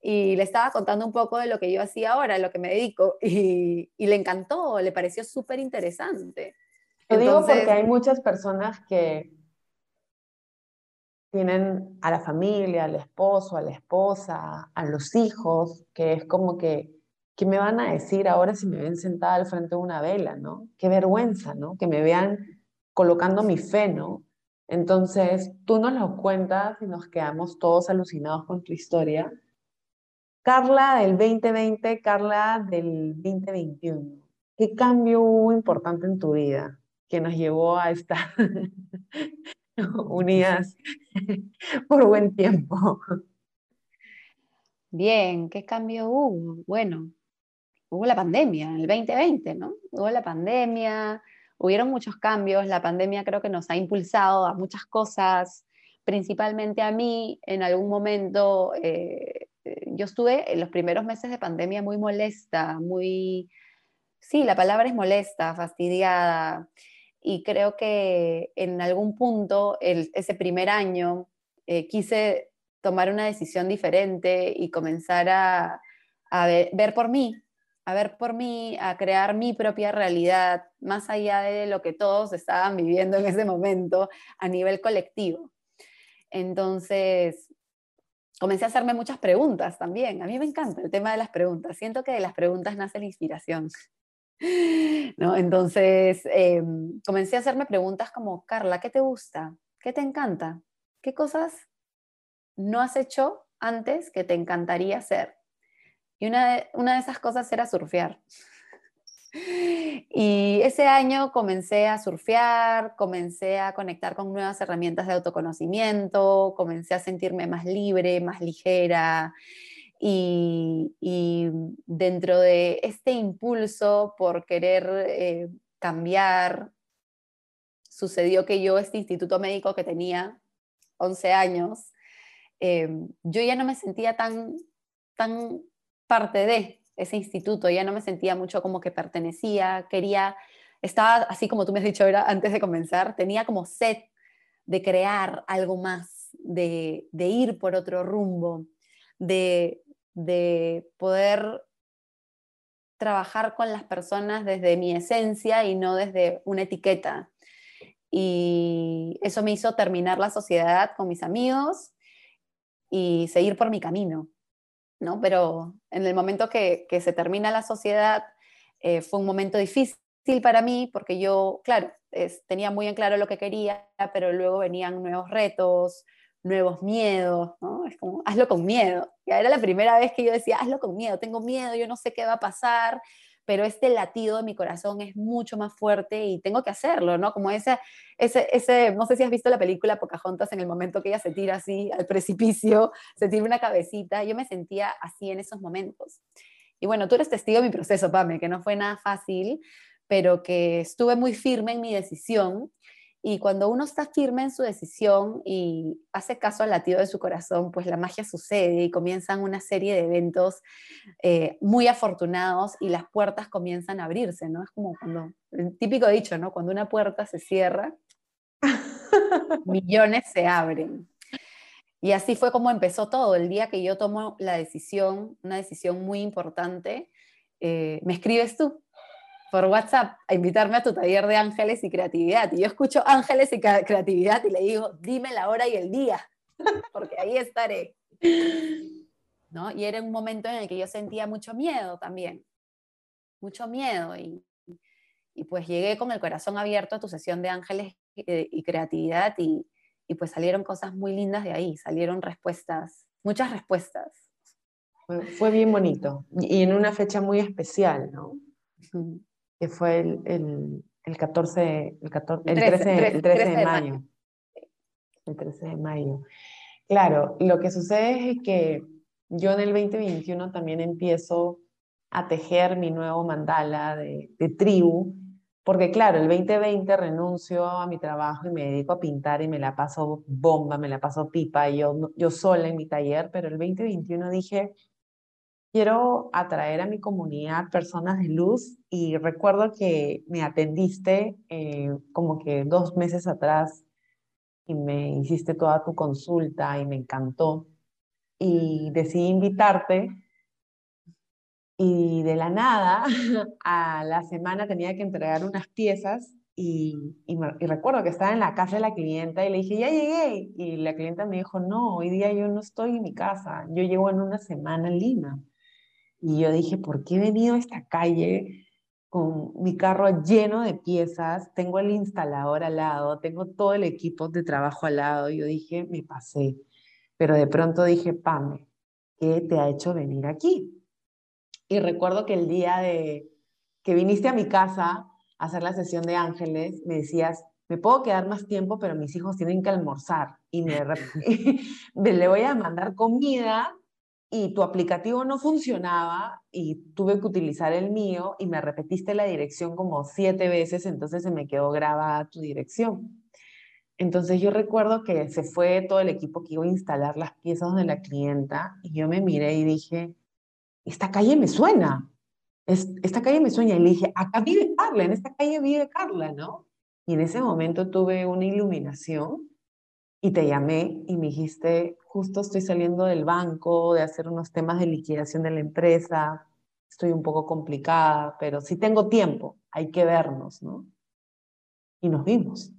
y le estaba contando un poco de lo que yo hacía ahora, lo que me dedico, y, y le encantó, le pareció súper interesante. Lo digo porque hay muchas personas que tienen a la familia, al esposo, a la esposa, a los hijos, que es como que, ¿qué me van a decir ahora si me ven sentada al frente de una vela, no? Qué vergüenza, ¿no? Que me vean colocando mi fe, ¿no? Entonces, tú nos lo cuentas y nos quedamos todos alucinados con tu historia. Carla del 2020, Carla del 2021. ¿Qué cambio hubo importante en tu vida que nos llevó a estar [laughs] unidas [laughs] por buen tiempo. Bien, ¿qué cambio hubo? Bueno, hubo la pandemia, el 2020, ¿no? Hubo la pandemia, hubieron muchos cambios, la pandemia creo que nos ha impulsado a muchas cosas, principalmente a mí, en algún momento, eh, eh, yo estuve en los primeros meses de pandemia muy molesta, muy, sí, la palabra es molesta, fastidiada, y creo que en algún punto, ese primer año, eh, quise tomar una decisión diferente y comenzar a, ver, por mí, a ver por mí, a crear mi propia realidad, más allá de lo que todos estaban viviendo en ese momento a nivel colectivo. Entonces, comencé a hacerme muchas preguntas también. A mí me encanta el tema de las preguntas. Siento que de las preguntas nace la inspiración. [laughs] ¿no? Entonces, em, comencé a hacerme preguntas como, Carla, ¿qué te gusta? ¿Qué te encanta? ¿Qué cosas no has hecho antes que te encantaría hacer? Y una de, una de esas cosas era surfear. Y ese año comencé a surfear, comencé a conectar con nuevas herramientas de autoconocimiento, comencé a sentirme más libre, más ligera, y, dentro de este impulso por querer eh, cambiar, sucedió que yo, este instituto médico que tenía 11 años, eh, yo ya no me sentía tan, tan parte de ese instituto, ya no me sentía mucho como que pertenecía, quería, estaba así como tú me has dicho ahora antes de comenzar, tenía como sed de crear algo más, de, de ir por otro rumbo, de, de poder trabajar con las personas desde mi esencia y no desde una etiqueta. Y eso me hizo terminar la sociedad con mis amigos y seguir por mi camino, ¿no? Pero en el momento que, se termina la sociedad, eh, fue un momento difícil para mí porque yo, claro, tenía muy en claro lo que quería, pero luego venían nuevos retos, nuevos miedos, ¿no? Es como, hazlo con miedo. Ya era la primera vez que yo decía, hazlo con miedo, tengo miedo, yo no sé qué va a pasar, pero este latido de mi corazón es mucho más fuerte y tengo que hacerlo, ¿no? Como ese, ese, ese, no sé si has visto la película Pocahontas en el momento que ella se tira así al precipicio, [laughs] se tira una cabecita, yo me sentía así en esos momentos. Y bueno, tú eres testigo de mi proceso, Pame, que no fue nada fácil, pero que estuve muy firme en mi decisión Y cuando uno está firme en su decisión y hace caso al latido de su corazón, pues la magia sucede y comienzan una serie de eventos eh, muy afortunados y las puertas comienzan a abrirse, ¿no? Es como cuando, el típico dicho, ¿no? Cuando una puerta se cierra, [laughs] millones se abren. Y así fue como empezó todo. El día que yo tomo la decisión, una decisión muy importante, eh, me escribes tú por WhatsApp a invitarme a tu taller de ángeles y creatividad. Y yo escucho ángeles y creatividad y le digo, dime la hora y el día, [laughs] porque ahí estaré. ¿No? Y era un momento en el que yo sentía mucho miedo también, mucho miedo. Y, y pues llegué con el corazón abierto a tu sesión de ángeles y, creatividad y, y pues salieron cosas muy lindas de ahí, salieron respuestas, muchas respuestas. Fue, bien bonito y en una fecha muy especial, ¿no? Que fue el, el, el 14, el, 14, el 13, el 13, de mayo. El 13 de mayo. Claro, lo que sucede es que yo en el 2021 también empiezo a tejer mi nuevo mandala de, de tribu, porque claro, el 2020 renuncio a mi trabajo y me dedico a pintar y me la paso bomba, me la paso pipa, yo, yo sola en mi taller, pero el 2021 dije, quiero atraer a mi comunidad personas de luz y recuerdo que me atendiste eh, como que dos meses atrás y me hiciste toda tu consulta y me encantó y decidí invitarte y de la nada [laughs] a la semana tenía que entregar unas piezas y, y, y, recuerdo que estaba en la casa de la clienta y le dije, ya llegué. Y la clienta me dijo, no, hoy día yo no estoy en mi casa, yo llego en una semana en Lima. Y yo dije, ¿por qué he venido a esta calle con mi carro lleno de piezas? Tengo el instalador al lado, tengo todo el equipo de trabajo al lado. Yo dije, me pasé. Pero de pronto dije, Pame, ¿qué te ha hecho venir aquí? Y recuerdo que el día de que viniste a mi casa a hacer la sesión de ángeles, me decías, me puedo quedar más tiempo, pero mis hijos tienen que almorzar y me [laughs] le voy a mandar comida y tu aplicativo no funcionaba y tuve que utilizar el mío y me repetiste la dirección como siete veces, entonces se me quedó grabada tu dirección. Entonces yo recuerdo que se fue todo el equipo que iba a instalar las piezas de la clienta y yo me miré y dije, esta calle me suena, esta calle me suena y le dije, acá vive Carla, en esta calle vive Carla, ¿no? Y en ese momento tuve una iluminación y te llamé y me dijiste, justo estoy saliendo del banco, de hacer unos temas de liquidación de la empresa, estoy un poco complicada, pero si tengo tiempo, hay que vernos, ¿no? Y nos vimos.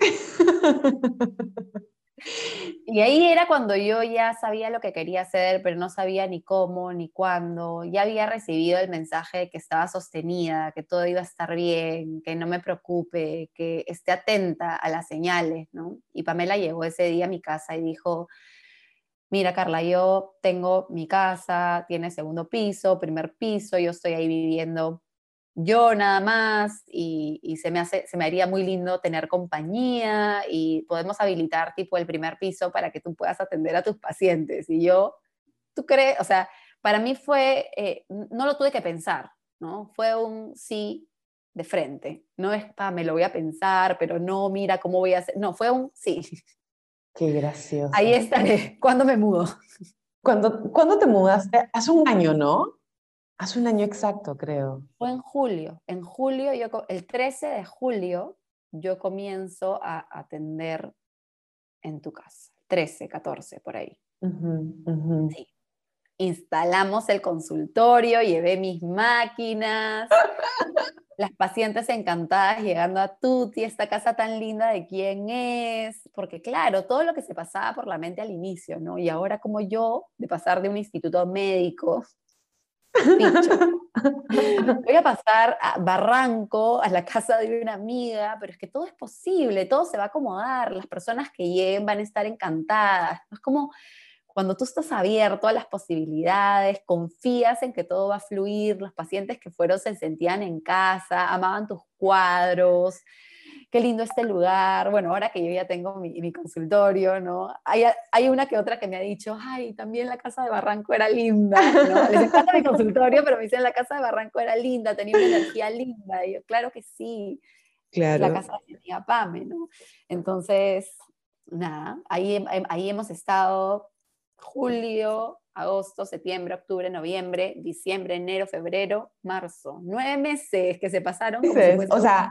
[laughs] Y ahí era cuando yo ya sabía lo que quería hacer, pero no sabía ni cómo, ni cuándo. Ya había recibido el mensaje de que estaba sostenida, que todo iba a estar bien, que no me preocupe, que esté atenta a las señales, ¿no? Y Pamela llegó ese día a mi casa y dijo, mira Carla, yo tengo mi casa, tiene segundo piso, primer piso, yo estoy ahí viviendo yo nada más y, se, me hace, se me haría muy lindo tener compañía y podemos habilitar tipo el primer piso para que tú puedas atender a tus pacientes. Y yo, ¿tú crees? O sea, para mí fue, eh, no lo tuve que pensar, ¿no? Fue un sí de frente. No es, pa, me lo voy a pensar, pero no, mira cómo voy a hacer. No, fue un sí. Qué gracioso. Ahí estaré. ¿Cuándo me mudo? ¿Cuándo, ¿Cuándo te mudaste? Hace un año, ¿no? Hace un año exacto, creo. Fue en julio. En julio, yo, el 13 de julio, yo comienzo a atender en tu casa. 13, 14, por ahí. Sí. Instalamos el consultorio, llevé mis máquinas, [laughs] las pacientes encantadas llegando a Tuti, esta casa tan linda de quién es, porque claro, todo lo que se pasaba por la mente al inicio, ¿no? Y ahora como yo, de pasar de un instituto médico [laughs] Voy a pasar a Barranco, a la casa de una amiga, pero es que todo es posible, todo se va a acomodar, las personas que lleguen van a estar encantadas. Es como cuando tú estás abierto a las posibilidades, confías en que todo va a fluir, los pacientes que fueron se sentían en casa, amaban tus cuadros, qué lindo este lugar. Bueno, ahora que yo ya tengo mi, consultorio, ¿no? Hay, hay, una que otra que me ha dicho, ay, también la casa de Barranco era linda, ¿no? Les encanta mi consultorio, pero me dicen la casa de Barranco era linda, tenía una energía linda. Y yo, claro que sí. claro. la casa de mi Pame, ¿no? Entonces, nada, ahí, ahí hemos estado julio, agosto, septiembre, octubre, noviembre, diciembre, enero, febrero, marzo. Nueve meses que se pasaron. o, sea,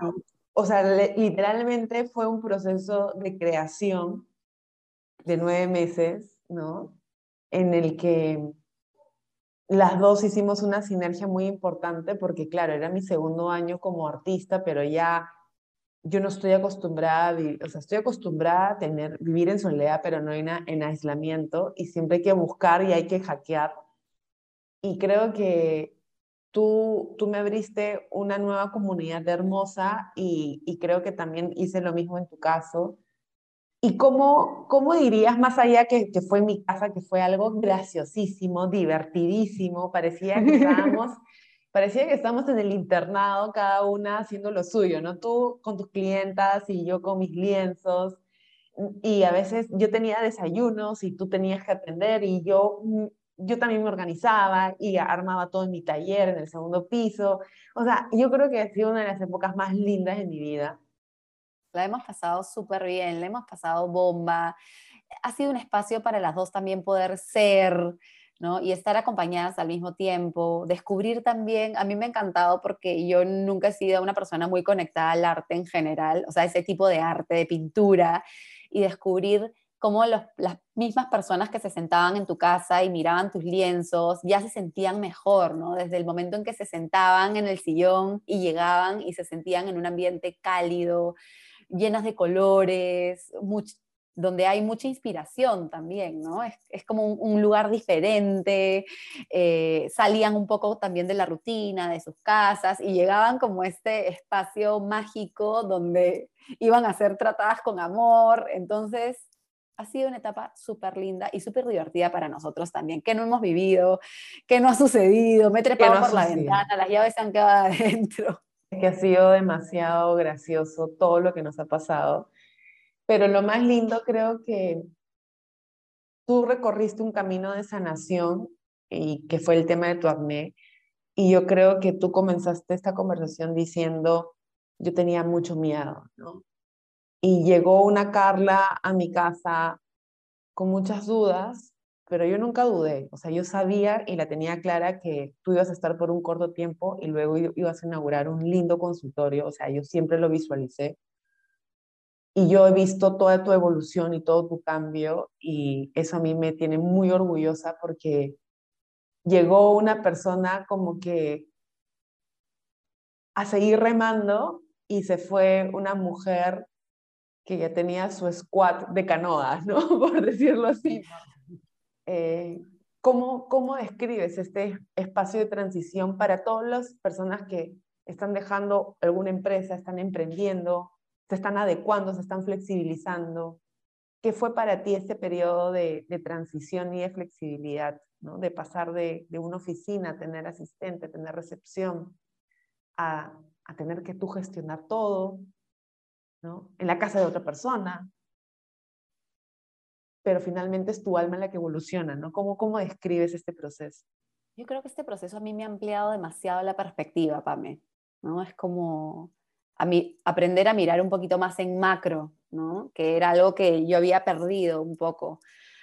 o sea, literalmente fue un proceso de creación de nueve meses, ¿no? En el que las dos hicimos una sinergia muy importante porque, claro, era mi segundo año como artista, pero ya yo no estoy acostumbrada, a o sea, estoy acostumbrada a tener, vivir en soledad, pero no en, en aislamiento, y siempre hay que buscar y hay que hackear. Y creo que tú, tú me abriste una nueva comunidad hermosa y, y creo que también hice lo mismo en tu caso. ¿Y cómo, cómo dirías, más allá que, que fue en mi casa, que fue algo graciosísimo, divertidísimo, parecía que estábamos [laughs] parecía que estamos en el internado, cada una haciendo lo suyo, ¿no? Tú con tus clientas y yo con mis lienzos. Y a veces yo tenía desayunos y tú tenías que atender y yo, mm, yo también me organizaba y armaba todo en mi taller, en el segundo piso. O sea, yo creo que ha sido una de las épocas más lindas de mi vida. La hemos pasado súper bien, la hemos pasado bomba. Ha sido un espacio para las dos también poder ser, y estar acompañadas al mismo tiempo, descubrir también, a mí me ha encantado porque yo nunca he sido una persona muy conectada al arte en general, o sea, ese tipo de arte, de pintura, y descubrir cómo las mismas personas que se sentaban en tu casa y miraban tus lienzos ya se sentían mejor, ¿no? Desde el momento en que se sentaban en el sillón y llegaban y se sentían en un ambiente cálido, llenas de colores, mucho, donde hay mucha inspiración también, ¿no? Es, como un, lugar diferente, eh, salían un poco también de la rutina, de sus casas, y llegaban como este espacio mágico donde iban a ser tratadas con amor, entonces ha sido una etapa súper linda y súper divertida para nosotros también, que no hemos vivido, que no ha sucedido, me he trepado por la ventana, las llaves se han quedado [laughs] adentro. Es que ha sido demasiado gracioso todo lo que nos ha pasado pero lo más lindo creo que tú recorriste un camino de sanación y que fue el tema de tu acné. Y yo creo que tú comenzaste esta conversación diciendo, yo tenía mucho miedo, ¿no? Y llegó una Carla a mi casa con muchas dudas, pero yo nunca dudé. O sea, yo sabía y la tenía clara que tú ibas a estar por un corto tiempo y luego ibas a inaugurar un lindo consultorio. O sea, yo siempre lo visualicé y yo he visto toda tu evolución y todo tu cambio y eso a mí me tiene muy orgullosa porque llegó una persona como que a seguir remando y se fue una mujer que ya tenía su squad de canoas, ¿no? [laughs] Por decirlo así. Eh, ¿cómo, ¿Cómo describes este espacio de transición para todas las personas que están dejando alguna empresa, están emprendiendo, se están adecuando, se están flexibilizando. ¿Qué fue para ti este periodo de, transición y de flexibilidad? ¿no? De pasar de, una oficina a tener asistente, tener recepción, a, tener que tú gestionar todo, ¿no? en la casa de otra persona. Pero finalmente es tu alma la que evoluciona, ¿no? ¿Cómo, cómo describes este proceso? Yo creo que este proceso a mí me ha ampliado demasiado la perspectiva, Pame. ¿no? Es como a aprender a mirar un poquito más en macro, ¿no? que era algo que yo había perdido un poco,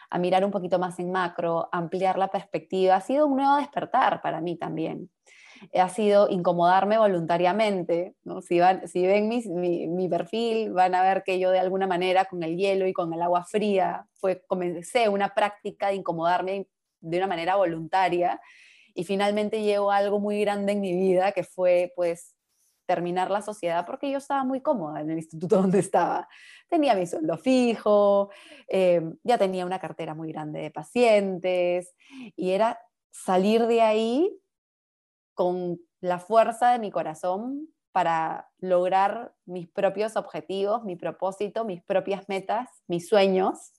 a mirar un poquito más en macro, ampliar la perspectiva. Ha sido un nuevo despertar para mí también. Ha sido incomodarme voluntariamente. ¿no? Si, si ven mi, mi, perfil, van a ver que yo de alguna manera con el hielo y con el agua fría, fue, comencé una práctica de incomodarme de una manera voluntaria y finalmente llegó algo muy grande en mi vida que fue pues terminar la sociedad porque yo estaba muy cómoda en el instituto [laughs] donde estaba. Tenía mi sueldo fijo, eh, ya tenía una cartera muy grande de pacientes y era salir de ahí con la fuerza de mi corazón para lograr mis propios objetivos, mi propósito, mis propias metas, mis sueños,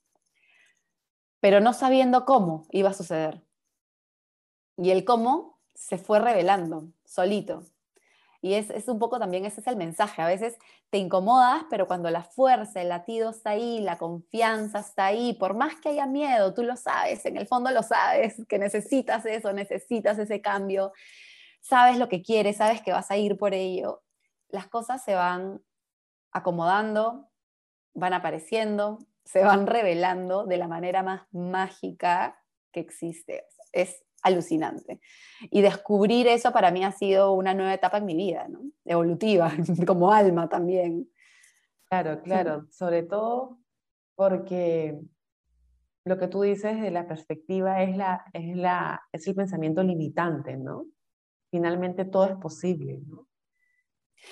pero no sabiendo cómo iba a suceder. Y el cómo se fue revelando solito. Y es, es, un poco también ese es el mensaje. A veces te incomodas, pero cuando la fuerza, el latido está ahí, la confianza está ahí, por más que haya miedo, tú lo sabes, en el fondo lo sabes, que necesitas eso, necesitas ese cambio, sabes lo que quieres, sabes que vas a ir por ello, las cosas se van acomodando, van apareciendo, se van revelando de la manera más mágica que existe. Es alucinante. Y descubrir eso para mí ha sido una nueva etapa en mi vida, ¿no? evolutiva, [laughs] como alma también. Claro, claro, sobre todo porque lo que tú dices de la perspectiva es, la, es, la, es el pensamiento limitante, ¿no? Finalmente todo es posible, ¿no?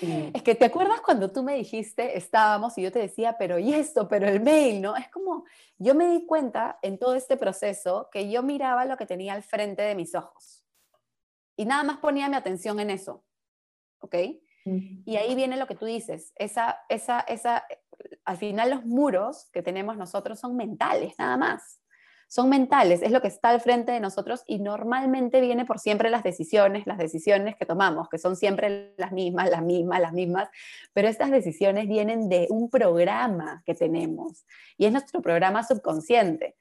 Es que te acuerdas cuando tú me dijiste, estábamos y yo te decía, pero y esto, pero el mail, ¿no? Es como, yo me di cuenta en todo este proceso que yo miraba lo que tenía al frente de mis ojos y nada más ponía mi atención en eso, ¿ok? Y ahí viene lo que tú dices, esa, esa, esa, al final los muros que tenemos nosotros son mentales, nada más son mentales, es lo que está al frente de nosotros y normalmente viene por siempre las decisiones, las decisiones que tomamos, que son siempre las mismas, las mismas, las mismas, pero estas decisiones vienen de un programa que tenemos y es nuestro programa subconsciente.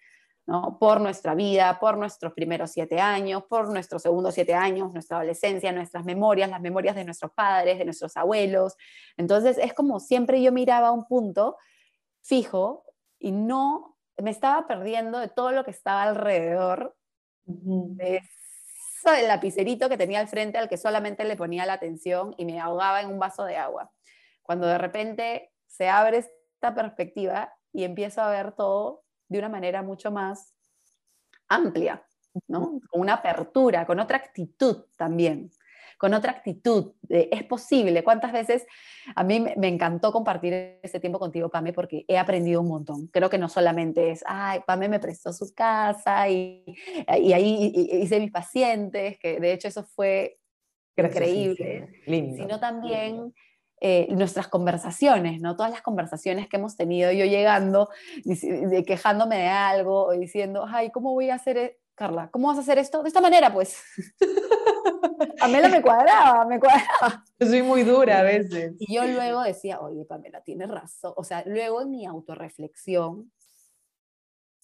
¿no? por nuestra vida, por nuestros primeros siete años, por nuestros segundos siete años, nuestra adolescencia, nuestras memorias, las memorias de nuestros padres, de nuestros abuelos. Entonces es como siempre yo miraba un punto fijo y no me estaba perdiendo de todo lo que estaba alrededor, de ese lapicerito que tenía al frente al que solamente le ponía la atención y me ahogaba en un vaso de agua. Cuando de repente se abre esta perspectiva y empiezo a ver todo de una manera mucho más amplia, ¿no? Con una apertura, con otra actitud también con otra actitud. es posible. ¿Cuántas veces a mí me, encantó compartir este tiempo contigo, Pame, porque he aprendido un montón. Creo que no solamente es, ay, Pame me prestó su casa y, y ahí hice mis pacientes, que de hecho eso fue increíble, sino también... Eh, nuestras conversaciones, ¿no? Todas las conversaciones que hemos tenido, yo llegando, quejándome de algo o diciendo, ay, ¿cómo voy a hacer, e-? Carla? ¿Cómo vas a hacer esto? De esta manera, pues. Pamela me cuadraba, me cuadraba. Yo soy muy dura a veces. Y yo luego decía, oye, Pamela, tienes razón. O sea, luego en mi autorreflexión,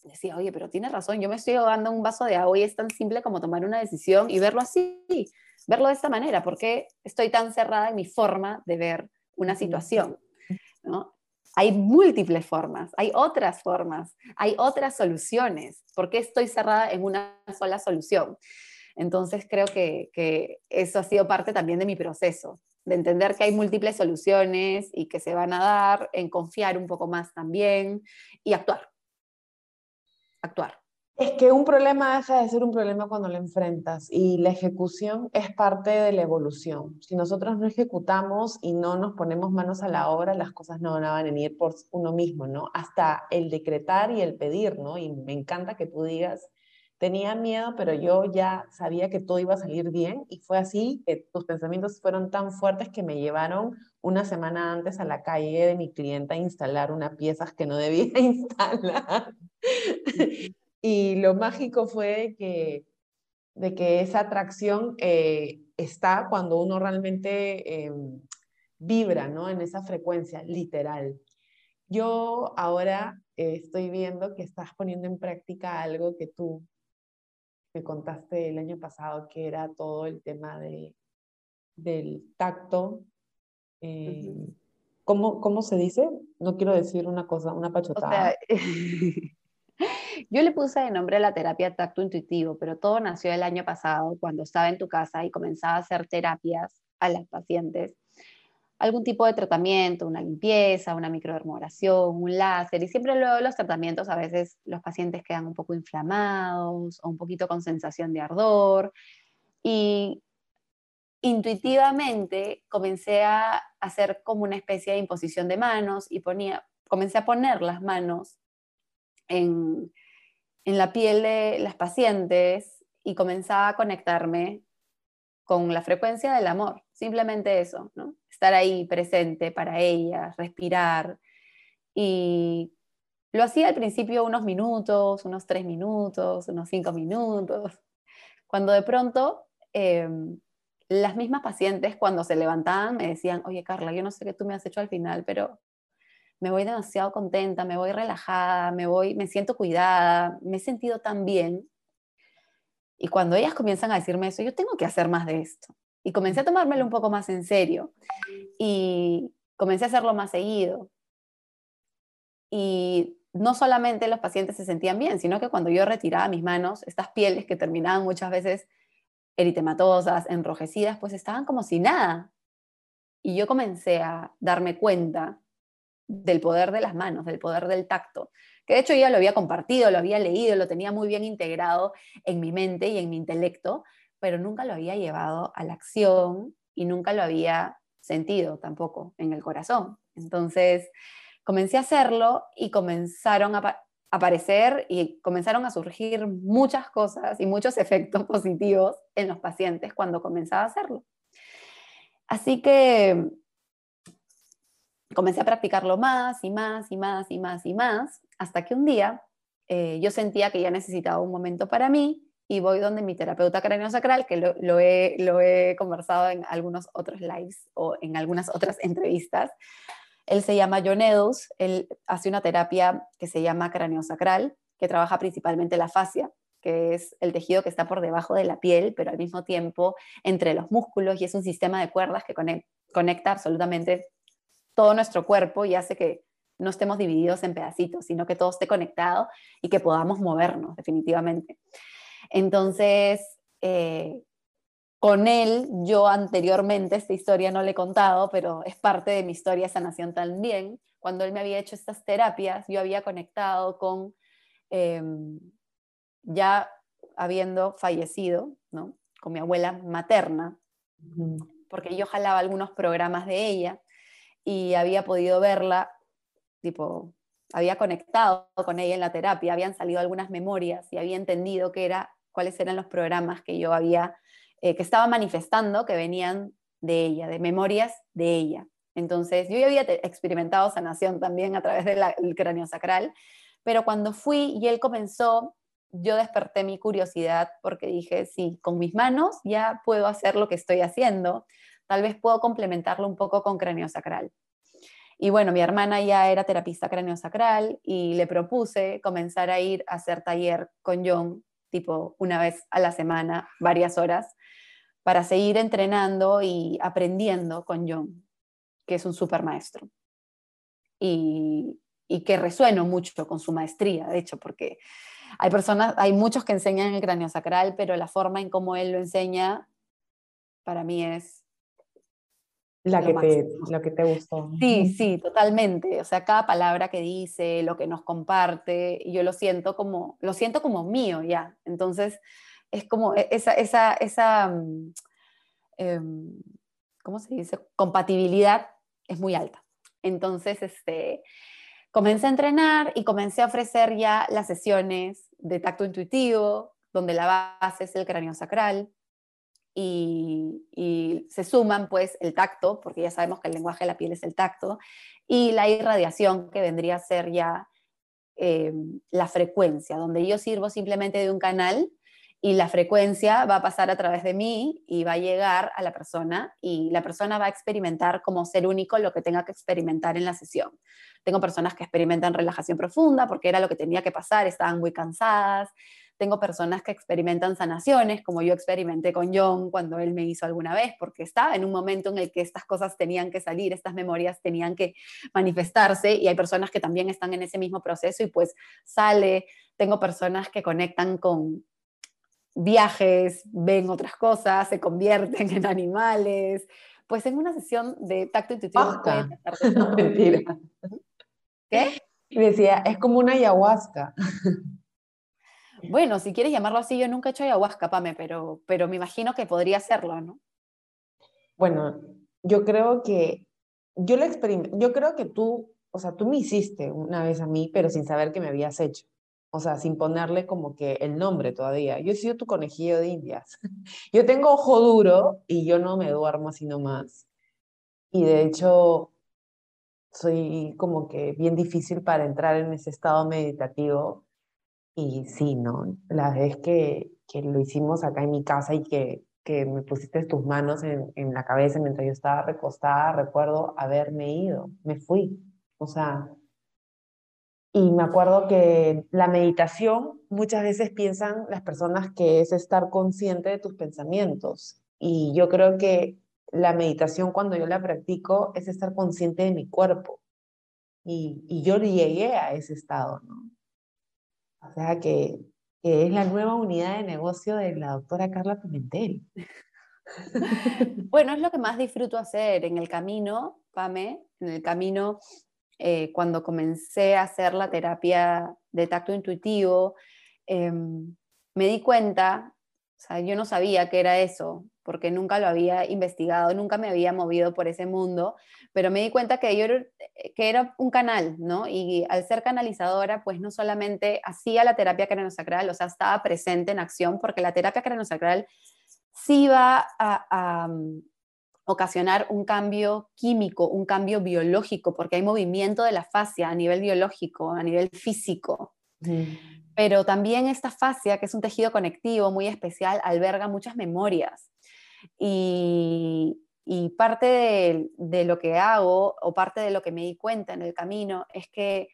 decía, oye, pero tienes razón, yo me estoy ahogando en un vaso de agua y es tan simple como tomar una decisión y verlo así, verlo de esta manera, porque estoy tan cerrada en mi forma de ver una situación, ¿no? Hay múltiples formas, hay otras formas, hay otras soluciones. ¿Por qué estoy cerrada en una sola solución? Entonces creo que, eso ha sido parte también de mi proceso, de entender que hay múltiples soluciones y que se van a dar, en confiar un poco más también y actuar. Actuar. Es que un problema deja de ser un problema cuando lo enfrentas y la ejecución es parte de la evolución. Si nosotros no ejecutamos y no nos ponemos manos a la obra, las cosas no van a venir por uno mismo, ¿no? Hasta el decretar y el pedir, ¿no? Y me encanta que tú digas Tenía miedo, pero yo ya sabía que todo iba a salir bien y fue así tus pensamientos fueron tan fuertes que me llevaron una semana antes a la calle de mi clienta a instalar una pieza que no debía [laughs] instalar. Y lo mágico fue que, de que esa atracción eh, está cuando uno realmente em, vibra ¿no? en esa frecuencia literal. Yo ahora eh, estoy viendo que estás poniendo en práctica algo que tú me contaste el año pasado, que era todo el tema de, del tacto. Eh, ¿cómo, ¿cómo, se dice? No quiero decir una cosa, una pachotada. [laughs] yo le puse de nombre la terapia tacto intuitivo, pero todo nació el año pasado cuando estaba en tu casa y comenzaba a hacer terapias a las pacientes. Algún tipo de tratamiento, una limpieza, una microdermobración, un láser, y siempre luego los tratamientos a veces los pacientes quedan un poco inflamados o un poquito con sensación de ardor, y intuitivamente comencé a hacer como una especie de imposición de manos y ponía, comencé a poner las manos en, en la piel de las pacientes y comenzaba a conectarme con la frecuencia del amor, simplemente eso, ¿no? Estar ahí presente para ellas, respirar. Y lo hacía al principio unos minutos, unos tres minutos, unos cinco minutos, cuando de pronto em, las mismas pacientes cuando se levantaban me decían, oye Carla, yo no sé qué tú me has hecho al final, pero me voy demasiado contenta, me voy relajada, me voy, me siento cuidada, me he sentido tan bien y cuando ellas comienzan a decirme eso, yo tengo que hacer más de esto. Y comencé a tomármelo un poco más en serio. Y, comencé a hacerlo más seguido. Y no solamente los pacientes se sentían bien, sino que cuando yo retiraba mis manos, estas pieles que terminaban muchas veces eritematosas, enrojecidas, pues estaban como si nada. Y yo comencé a darme cuenta del poder de las manos, del poder del tacto, que de hecho ya lo había compartido, lo había leído, lo tenía muy bien integrado en mi mente y en mi intelecto, pero nunca lo había llevado a la acción y nunca lo había sentido tampoco en el corazón. Entonces, comencé a hacerlo y comenzaron a aparecer y comenzaron a surgir muchas cosas y muchos efectos positivos en los pacientes cuando comenzaba a hacerlo. Así que comencé a practicarlo más y más y más y más y más, hasta que un día eh, yo sentía que ya necesitaba un momento para mí y voy donde mi terapeuta sacral que lo, he, lo he conversado en algunos otros lives o en algunas otras [laughs] entrevistas, él se llama John Edus, él hace una terapia que se llama craneosacral, que trabaja principalmente la fascia, que es el tejido que está por debajo de la piel, pero al mismo tiempo entre los músculos y es un sistema de cuerdas que conecta absolutamente todo nuestro cuerpo y hace que no estemos divididos en pedacitos, sino que todo esté conectado y que podamos movernos definitivamente. Entonces, eh, con él, yo anteriormente, esta historia no le he contado, pero es parte de mi historia de sanación también. Cuando él me había hecho estas terapias, yo había conectado con, em, ya habiendo fallecido, ¿no? con mi abuela materna, porque yo jalaba algunos programas de ella y había podido verla, tipo, había conectado con ella en la terapia, habían salido algunas memorias y había entendido que era, cuáles eran los programas que yo había eh, que estaba manifestando que venían de ella, de memorias de ella. Entonces, yo ya había experimentado sanación también a través del cráneo sacral, pero cuando fui y él comenzó, yo desperté mi curiosidad porque dije, sí, con mis manos ya puedo hacer lo que estoy haciendo, tal vez puedo complementarlo un poco con cráneo sacral. Y bueno, mi hermana ya era terapista cráneo sacral y le propuse comenzar a ir a hacer taller con John, tipo una vez a la semana, varias horas, para seguir entrenando y aprendiendo con John, que es un super maestro. Y, que resueno mucho con su maestría, de hecho, porque hay personas, hay muchos que enseñan el cráneo sacral, pero la forma en cómo él lo enseña, para mí es la que, te, lo que te gustó. Sí, sí, totalmente. O sea, cada palabra que dice, lo que nos comparte, yo lo siento como, lo siento como mío ya. Entonces, es como e, esa, esa, esa em, ¿cómo se dice? Compatibilidad es muy alta. Entonces, este, comencé a entrenar y comencé a ofrecer ya las sesiones de tacto intuitivo, donde la base es el cráneo sacral, y, se suman pues el tacto, porque ya sabemos que el lenguaje de la piel es el tacto, y la irradiación, que vendría a ser ya em, la frecuencia, donde yo sirvo simplemente de un canal y la frecuencia va a pasar a través de mí y va a llegar a la persona y la persona va a experimentar como ser único lo que tenga que experimentar en la sesión. Tengo personas que experimentan relajación profunda porque era lo que tenía que pasar, estaban muy cansadas. Tengo personas que experimentan sanaciones, como yo experimenté con John cuando él me hizo alguna vez, porque estaba en un momento en el que estas cosas tenían que salir, estas memorias tenían que manifestarse y hay personas que también están en ese mismo proceso y pues sale. Tengo personas que conectan con, viajes, ven otras cosas, se convierten [laughs] en animales. Pues en una sesión de tacto intuitivo [laughs] Mentira. ¿Qué? Y decía, es como una ayahuasca. Bueno, si quieres llamarlo así, yo nunca he hecho ayahuasca, Pame, pero, pero me imagino que podría hacerlo, ¿no? Bueno, yo creo que yo lo yo creo que tú, o sea, tú me hiciste una vez a mí, pero sin saber que me habías hecho o sea, sin ponerle como que el nombre todavía. Yo he sido tu conejillo de indias. [laughs] Yo tengo ojo duro y yo no me duermo así nomás. Y de hecho, soy como que bien difícil para entrar en ese estado meditativo. Y sí, ¿no? La vez que, que lo hicimos acá en mi casa y que, que me pusiste tus manos en, en la cabeza mientras yo estaba recostada, recuerdo haberme ido, me fui. O sea, y me acuerdo que la meditación muchas veces piensan las personas que es estar consciente de tus pensamientos. Y yo creo que la meditación cuando yo la practico es estar consciente de mi cuerpo. Y, y yo llegué a ese estado, ¿no? O sea que, que es la nueva unidad de negocio de la doctora Carla Pimentel. [laughs] bueno, es lo que más disfruto hacer en el camino, Pame, en el camino eh, cuando comencé a hacer la terapia de tacto intuitivo, em, me di cuenta, o sea, yo no sabía qué era eso, porque nunca lo había investigado, nunca me había movido por ese mundo, pero me di cuenta que yo era, que era un canal, ¿no? Y al ser canalizadora, pues no solamente hacía la terapia craniosacral, o sea, estaba presente en acción, porque la terapia craniosacral sí va a, mm, ocasionar un cambio químico, un cambio biológico, porque hay movimiento de la fascia a nivel biológico, a nivel físico. Pero también esta fascia, que es un tejido conectivo muy especial, alberga muchas memorias. Y, parte de, lo que hago o parte de lo que me di cuenta en el camino es que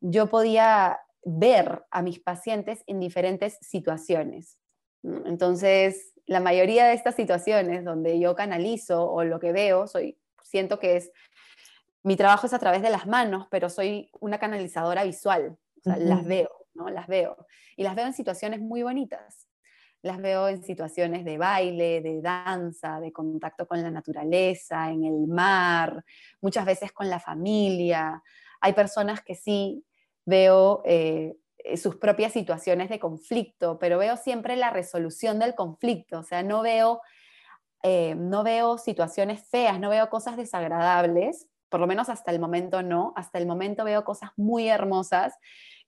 yo podía ver a mis pacientes en diferentes situaciones. Entonces, la mayoría de estas situaciones donde yo canalizo o lo que veo, soy, siento que es, mi trabajo es a través de las manos, pero soy una canalizadora visual, las veo, ¿no? Las veo. Y las veo en situaciones muy bonitas. Las veo en situaciones de baile, de danza, de contacto con la naturaleza, en el mar, muchas veces con la familia. Hay personas que sí veo eh, eh, sus propias situaciones de conflicto, pero veo siempre la resolución del conflicto, o sea, no veo, eh, no veo situaciones feas, no veo cosas desagradables, por lo menos hasta el momento no, hasta el momento veo cosas muy hermosas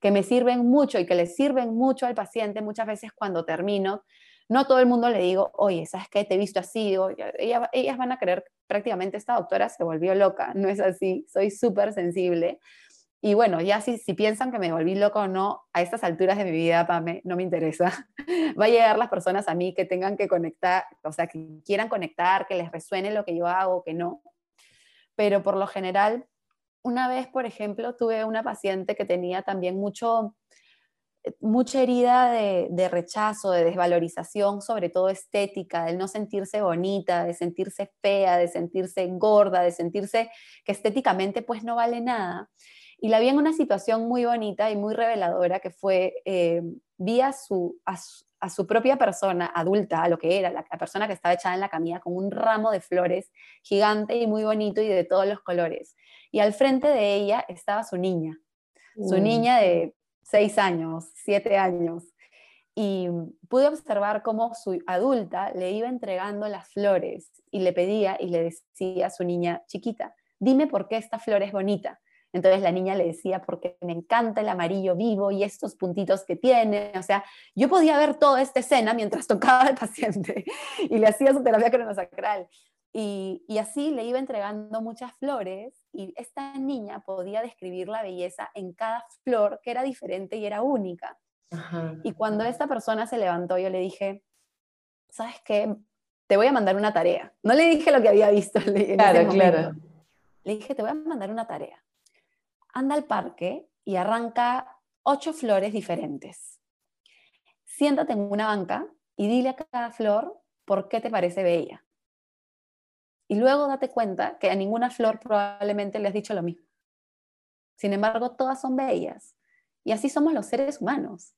que me sirven mucho y que le sirven mucho al paciente muchas veces cuando termino. No todo el mundo le digo, oye, ¿sabes qué? Te he visto así. ellas, ellas van a creer prácticamente esta doctora se volvió loca. [laughs] No es así, soy súper sensible. Y bueno, ya si, si piensan que me volví loco o no, a estas alturas de mi vida, Pame, no me interesa. [laughs] Va a llegar las personas a mí que tengan que conectar, o sea, que quieran conectar, que les resuene lo que yo hago, que no. Pero por lo general, una vez, por ejemplo, tuve una paciente que tenía también mucho, mucha herida de, rechazo, de desvalorización, sobre todo estética, del no sentirse bonita, de sentirse fea, de sentirse gorda, de sentirse que estéticamente pues no vale nada. Y la vi en una situación muy bonita y muy reveladora que fue, eh, vi a, su, propia persona adulta, a lo que era, la, persona que estaba echada en la camilla con un ramo de flores gigante y muy bonito y de todos los colores. Y al frente de ella estaba su niña, su mm. niña de seis años, siete años. Y pude observar cómo su adulta le iba entregando las flores y le pedía y le decía a su niña chiquita, dime por qué esta flor es bonita. Entonces la niña le decía, porque me encanta el amarillo vivo y estos puntitos que tiene. O sea, yo podía ver toda esta escena mientras [laughs] tocaba al paciente y le hacía su terapia cronosacral. Y, y así le iba entregando muchas flores y esta niña podía describir la belleza en cada flor que era diferente y era única. Y cuando esta persona se levantó, yo le dije, ¿sabes qué? Te voy a mandar una tarea. No le dije lo que había visto. Claro, claro. Le dije, te voy a mandar una tarea anda al parque y arranca ocho flores diferentes. Siéntate en una banca y dile a cada flor por qué te parece bella. Y luego date cuenta que a ninguna flor probablemente le has dicho lo mismo. Sin embargo, todas son bellas. Y así somos los seres humanos.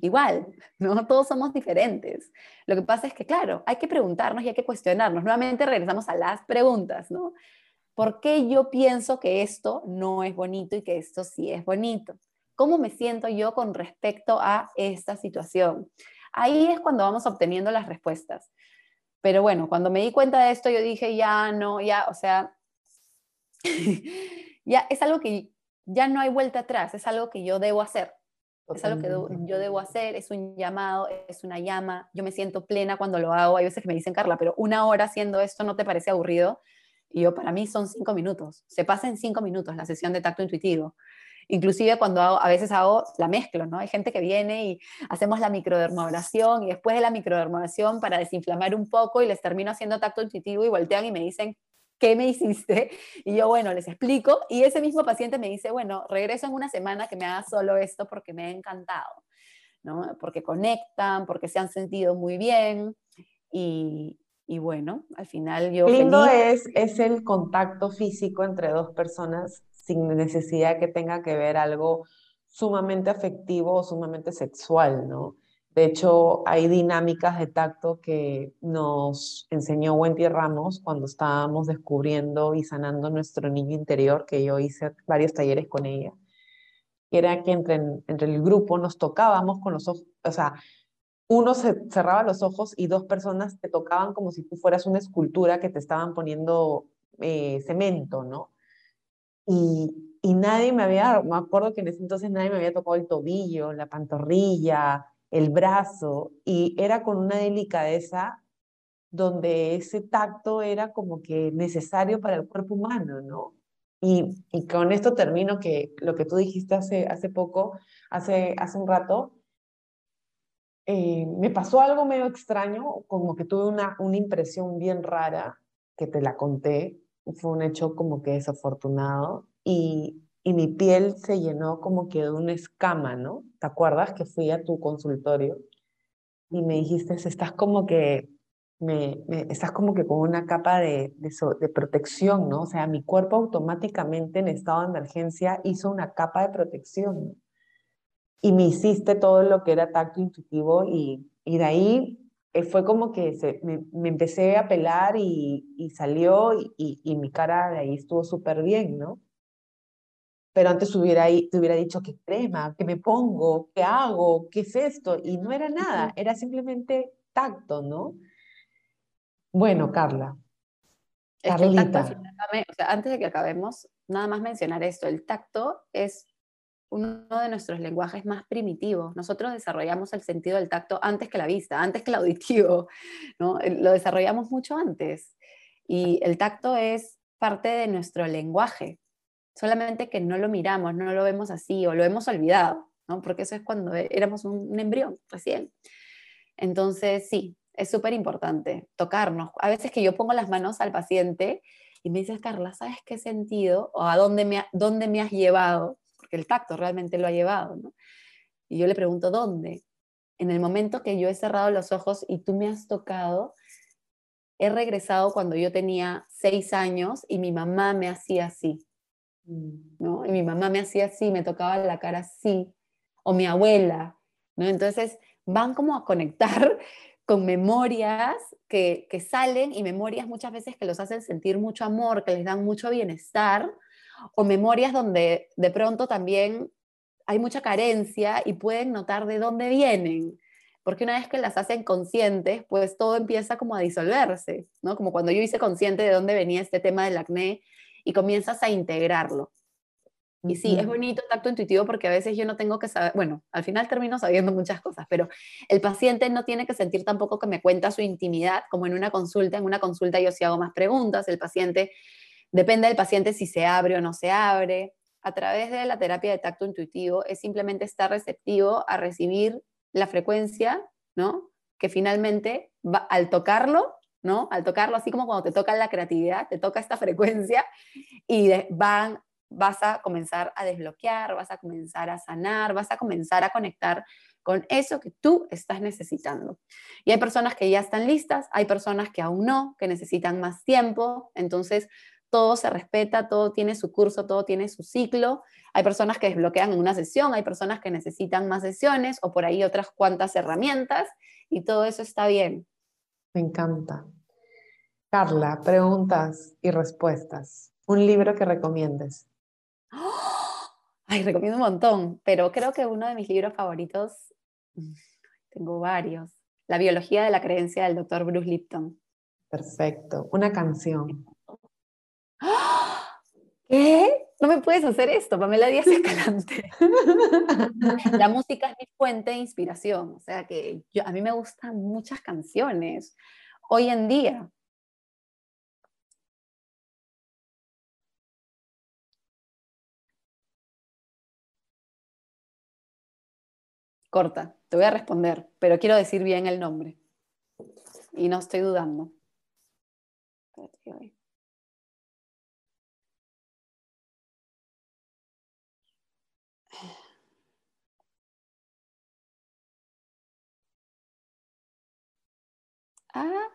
Igual, ¿no? [laughs] Todos somos diferentes. Lo que pasa es que, claro, hay que preguntarnos y hay que cuestionarnos. Nuevamente regresamos a las preguntas, ¿no? ¿Por qué yo pienso que esto no es bonito y que esto sí es bonito? ¿Cómo me siento yo con respecto a esta situación? Ahí es cuando vamos obteniendo las respuestas. Pero bueno, cuando me di cuenta de esto, yo dije, ya no, ya, o sea, [laughs] ya es algo que ya no hay vuelta atrás, es algo que yo debo hacer. Es algo que yo debo hacer, es un llamado, es una llama. Yo me siento plena cuando lo hago. Hay veces que me dicen, Carla, pero una hora haciendo esto no te parece aburrido. Y yo, para mí son cinco minutos. Se pasa en cinco minutos la sesión de tacto intuitivo. Inclusive cuando a veces hago la mezcla, ¿no? Hay gente que viene y hacemos la microdermoabrasión y después de la microdermoabrasión para desinflamar un poco y les termino haciendo tacto intuitivo y voltean y me dicen, ¿qué me hiciste? Y yo, bueno, les explico. Y ese mismo paciente me dice, bueno, regreso en una semana que me haga solo esto porque me ha encantado, ¿no? Porque conectan, porque se han sentido muy bien. Y, y bueno, al final yo... Lindo es, es el contacto físico entre dos personas sin necesidad que tenga que ver algo sumamente afectivo o sumamente sexual, ¿no? De hecho, hay dinámicas de tacto que nos enseñó Wendy Ramos cuando estábamos descubriendo y sanando nuestro niño interior, que yo hice varios talleres con ella, era que entre, entre el grupo nos tocábamos con los ojos, o sea, uno se cerraba los ojos y dos personas te tocaban como si tú fueras una escultura que te estaban poniendo eh, cemento, ¿no? Y, y nadie me había, me acuerdo que en ese entonces nadie me había tocado el tobillo, la pantorrilla, el brazo, y era con una delicadeza donde ese tacto era como que necesario para el cuerpo humano, ¿no? Y, y con esto termino que lo que tú dijiste hace, hace poco, hace, hace un rato, eh, me pasó algo medio extraño, como que tuve una, una impresión bien rara, que te la conté, fue un hecho como que desafortunado, y, y mi piel se llenó como que de una escama, ¿no? ¿Te acuerdas que fui a tu consultorio y me dijiste, estás como que, me, estás como que con una capa de, de, de, protección, ¿no? O sea, mi cuerpo automáticamente en estado de emergencia hizo una capa de protección y me hiciste todo lo que era tacto intuitivo y, y de ahí eh, fue como que se, me, me, empecé a pelar y, y salió y, y, mi cara de ahí estuvo súper bien, ¿no? Pero antes hubiera, te hubiera dicho, ¿qué crema? ¿Qué me pongo? ¿Qué hago? ¿Qué es esto? Y no era nada, era simplemente tacto, ¿no? Bueno, Carla. Es Carlita. Que tacto, o sea, antes de que acabemos, nada más mencionar esto, el tacto es uno de nuestros lenguajes más primitivos. Nosotros desarrollamos el sentido del tacto antes que la vista, antes que el auditivo, ¿no? Lo desarrollamos mucho antes. Y el tacto es parte de nuestro lenguaje, solamente que no lo miramos, no lo vemos así o lo hemos olvidado, ¿no? Porque eso es cuando éramos un, embrión recién. Entonces, sí, es súper importante tocarnos. A veces que yo pongo las manos al paciente y me dices, Carla, ¿sabes qué sentido o a dónde me, dónde me has llevado? Porque el tacto realmente lo ha llevado, ¿no? Y yo le pregunto, ¿dónde? En el momento que yo he cerrado los ojos y tú me has tocado, he regresado cuando yo tenía seis años y mi mamá me hacía así, mm. ¿no? Y mi mamá me hacía así, me tocaba la cara así, o mi abuela, ¿no? Entonces van como a conectar [laughs] con memorias que, que salen y memorias muchas veces que los hacen sentir mucho amor, que les dan mucho bienestar, o memorias donde de pronto también hay mucha carencia y pueden notar de dónde vienen. Porque una vez que las hacen conscientes, pues todo empieza como a disolverse, ¿no? Como cuando yo hice consciente de dónde venía este tema del acné y comienzas a integrarlo. Y sí, es bonito el tacto intuitivo porque a veces yo no tengo que saber, bueno, al final termino sabiendo muchas cosas, pero el paciente no tiene que sentir tampoco que me cuenta su intimidad, como en una consulta. En una consulta yo sí hago más preguntas, el paciente Depende del paciente si se abre o no se abre. A través de la terapia de tacto intuitivo es simplemente estar receptivo a recibir la frecuencia, ¿no? Que finalmente va, al tocarlo, ¿no? Al tocarlo, así como cuando te toca la creatividad, te toca esta frecuencia y vas a comenzar a desbloquear, vas a comenzar a sanar, vas a comenzar a conectar con eso que tú estás necesitando. Y hay personas que ya están listas, hay personas que aún no, que necesitan más tiempo, entonces todo se respeta, todo tiene su curso, todo tiene su ciclo. Hay personas que desbloquean en una sesión, hay personas que necesitan más sesiones o por ahí otras cuantas herramientas y todo eso está bien. Me encanta. Carla, preguntas y respuestas. Un libro que recomiendes. [gasps] Ay, recomiendo un montón, pero creo que uno de mis libros favoritos, mm, tengo varios, La biología de la creencia del doctor Bruce Lipton. Perfecto. Una canción. ¿Qué? No me puedes hacer esto, Pamela Díaz Escalante. La música es mi fuente de inspiración, o sea que yo, a mí me gustan muchas canciones hoy en día. Corta, te voy a responder, pero quiero decir bien el nombre. Y no estoy dudando. Ah,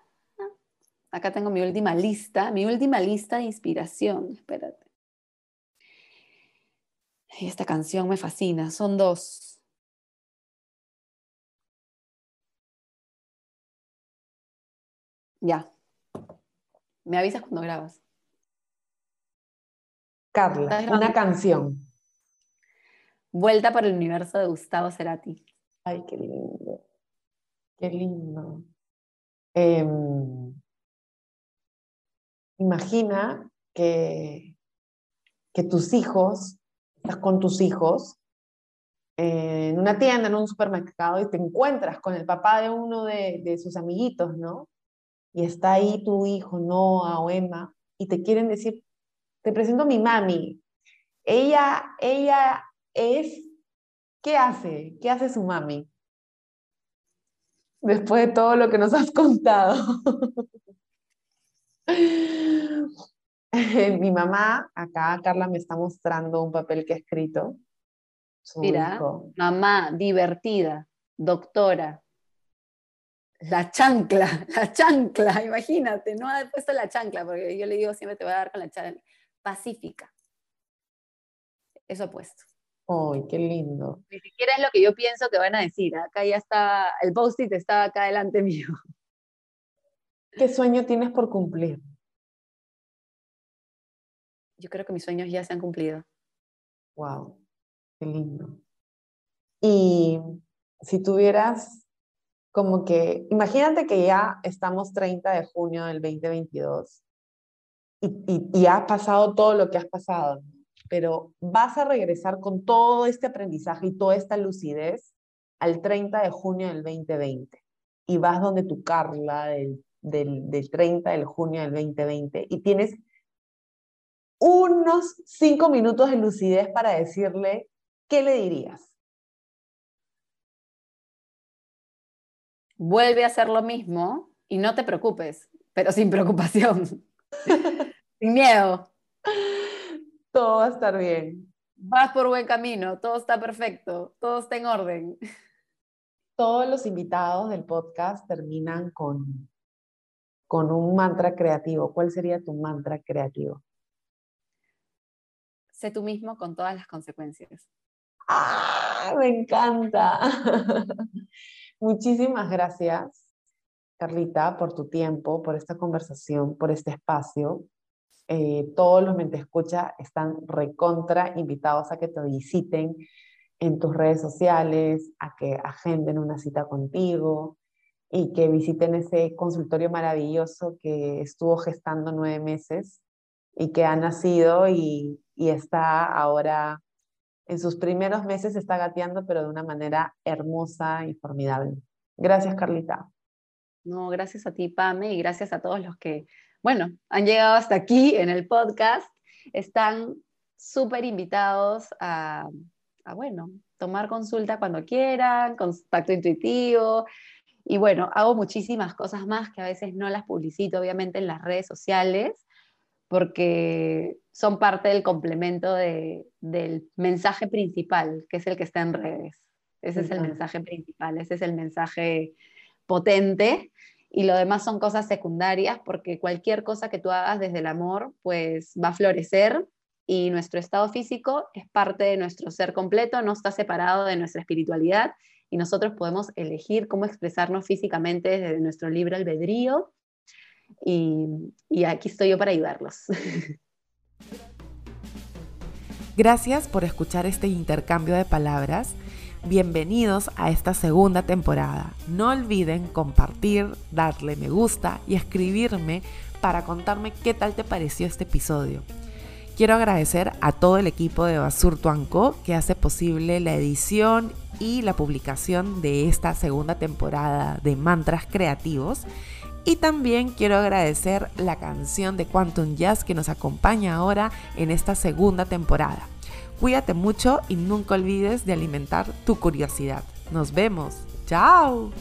acá tengo mi última lista, mi última lista de inspiración. Espérate. esta canción me fascina, son dos. Ya. Me avisas cuando grabas. Carla, una canción. Vuelta por el universo de Gustavo Cerati. Ay, qué lindo. Qué lindo. Em, imagina que, que tus hijos, estás con tus hijos en una tienda, en un supermercado y te encuentras con el papá de uno de, de sus amiguitos, ¿no? Y está ahí tu hijo, Noah o Emma, y te quieren decir, te presento a mi mami. Ella, ella es, ¿qué hace? ¿Qué hace su mami? Después de todo lo que nos has contado. [laughs] mi mamá, acá Carla me está mostrando un papel que ha escrito. Mira, mamá divertida, doctora. La chancla, [laughs] la chancla, imagínate, no ha puesto la chancla, porque yo le digo siempre te voy a dar con la chancla pacífica. Eso puesto. ¡Ay, qué lindo! Ni siquiera es lo que yo pienso que van a decir. Acá ya está, el post-it está acá delante mío. [laughs] ¿Qué sueño tienes por cumplir? Yo creo que mis sueños ya se han cumplido. ¡Wow! ¡Qué lindo! Y si tuvieras como que, imagínate que ya estamos 30 de junio del 2022 y, y, has pasado todo lo que has pasado, pero vas a regresar con todo este aprendizaje y toda esta lucidez al 30 de junio del 2020 y vas donde tu Carla del, del, del 30 de junio del 2020 y tienes unos cinco minutos de lucidez para decirle, ¿qué le dirías? Vuelve a hacer lo mismo y no te preocupes, pero sin preocupación. [laughs] Sin miedo. Todo va a estar bien. Vas por buen camino, todo está perfecto, todo está en orden. Todos los invitados del podcast terminan con, con un mantra creativo. ¿Cuál sería tu mantra creativo? Sé tú mismo con todas las consecuencias. ¡Ah! Me encanta. [laughs] Muchísimas gracias, Carlita, por tu tiempo, por esta conversación, por este espacio. Eh, todos los Mente Escucha están recontra invitados a que te visiten en tus redes sociales, a que agenden una cita contigo y que visiten ese consultorio maravilloso que estuvo gestando nueve meses y que ha nacido y, y está ahora en sus primeros meses está gateando, pero de una manera hermosa y formidable. Gracias, Carlita. No, gracias a ti, Pame, y gracias a todos los que bueno, han llegado hasta aquí en el podcast. Están súper invitados a, bueno, tomar consulta cuando quieran, contacto intuitivo. Y bueno, hago muchísimas cosas más que a veces no las publicito, obviamente, en las redes sociales, porque son parte del complemento del mensaje principal, que es el que está en redes. Ese es el mensaje principal, ese es el mensaje potente y lo demás son cosas secundarias porque cualquier cosa que tú hagas desde el amor pues va a florecer y nuestro estado físico es parte de nuestro ser completo, no está separado de nuestra espiritualidad y nosotros podemos elegir cómo expresarnos físicamente desde nuestro libre albedrío y, y aquí estoy yo para ayudarlos. Gracias por escuchar este intercambio de palabras Bienvenidos a esta segunda temporada. No olviden compartir, darle me gusta y escribirme para contarme qué tal te pareció este episodio. Quiero agradecer a todo el equipo de Basurto Anco que hace posible la edición y la publicación de esta segunda temporada de Mantras Creativos. Y también quiero agradecer la canción de Quantum Jazz que nos acompaña ahora en esta segunda temporada. Cuídate mucho y nunca olvides de alimentar tu curiosidad. Nos vemos. Chao.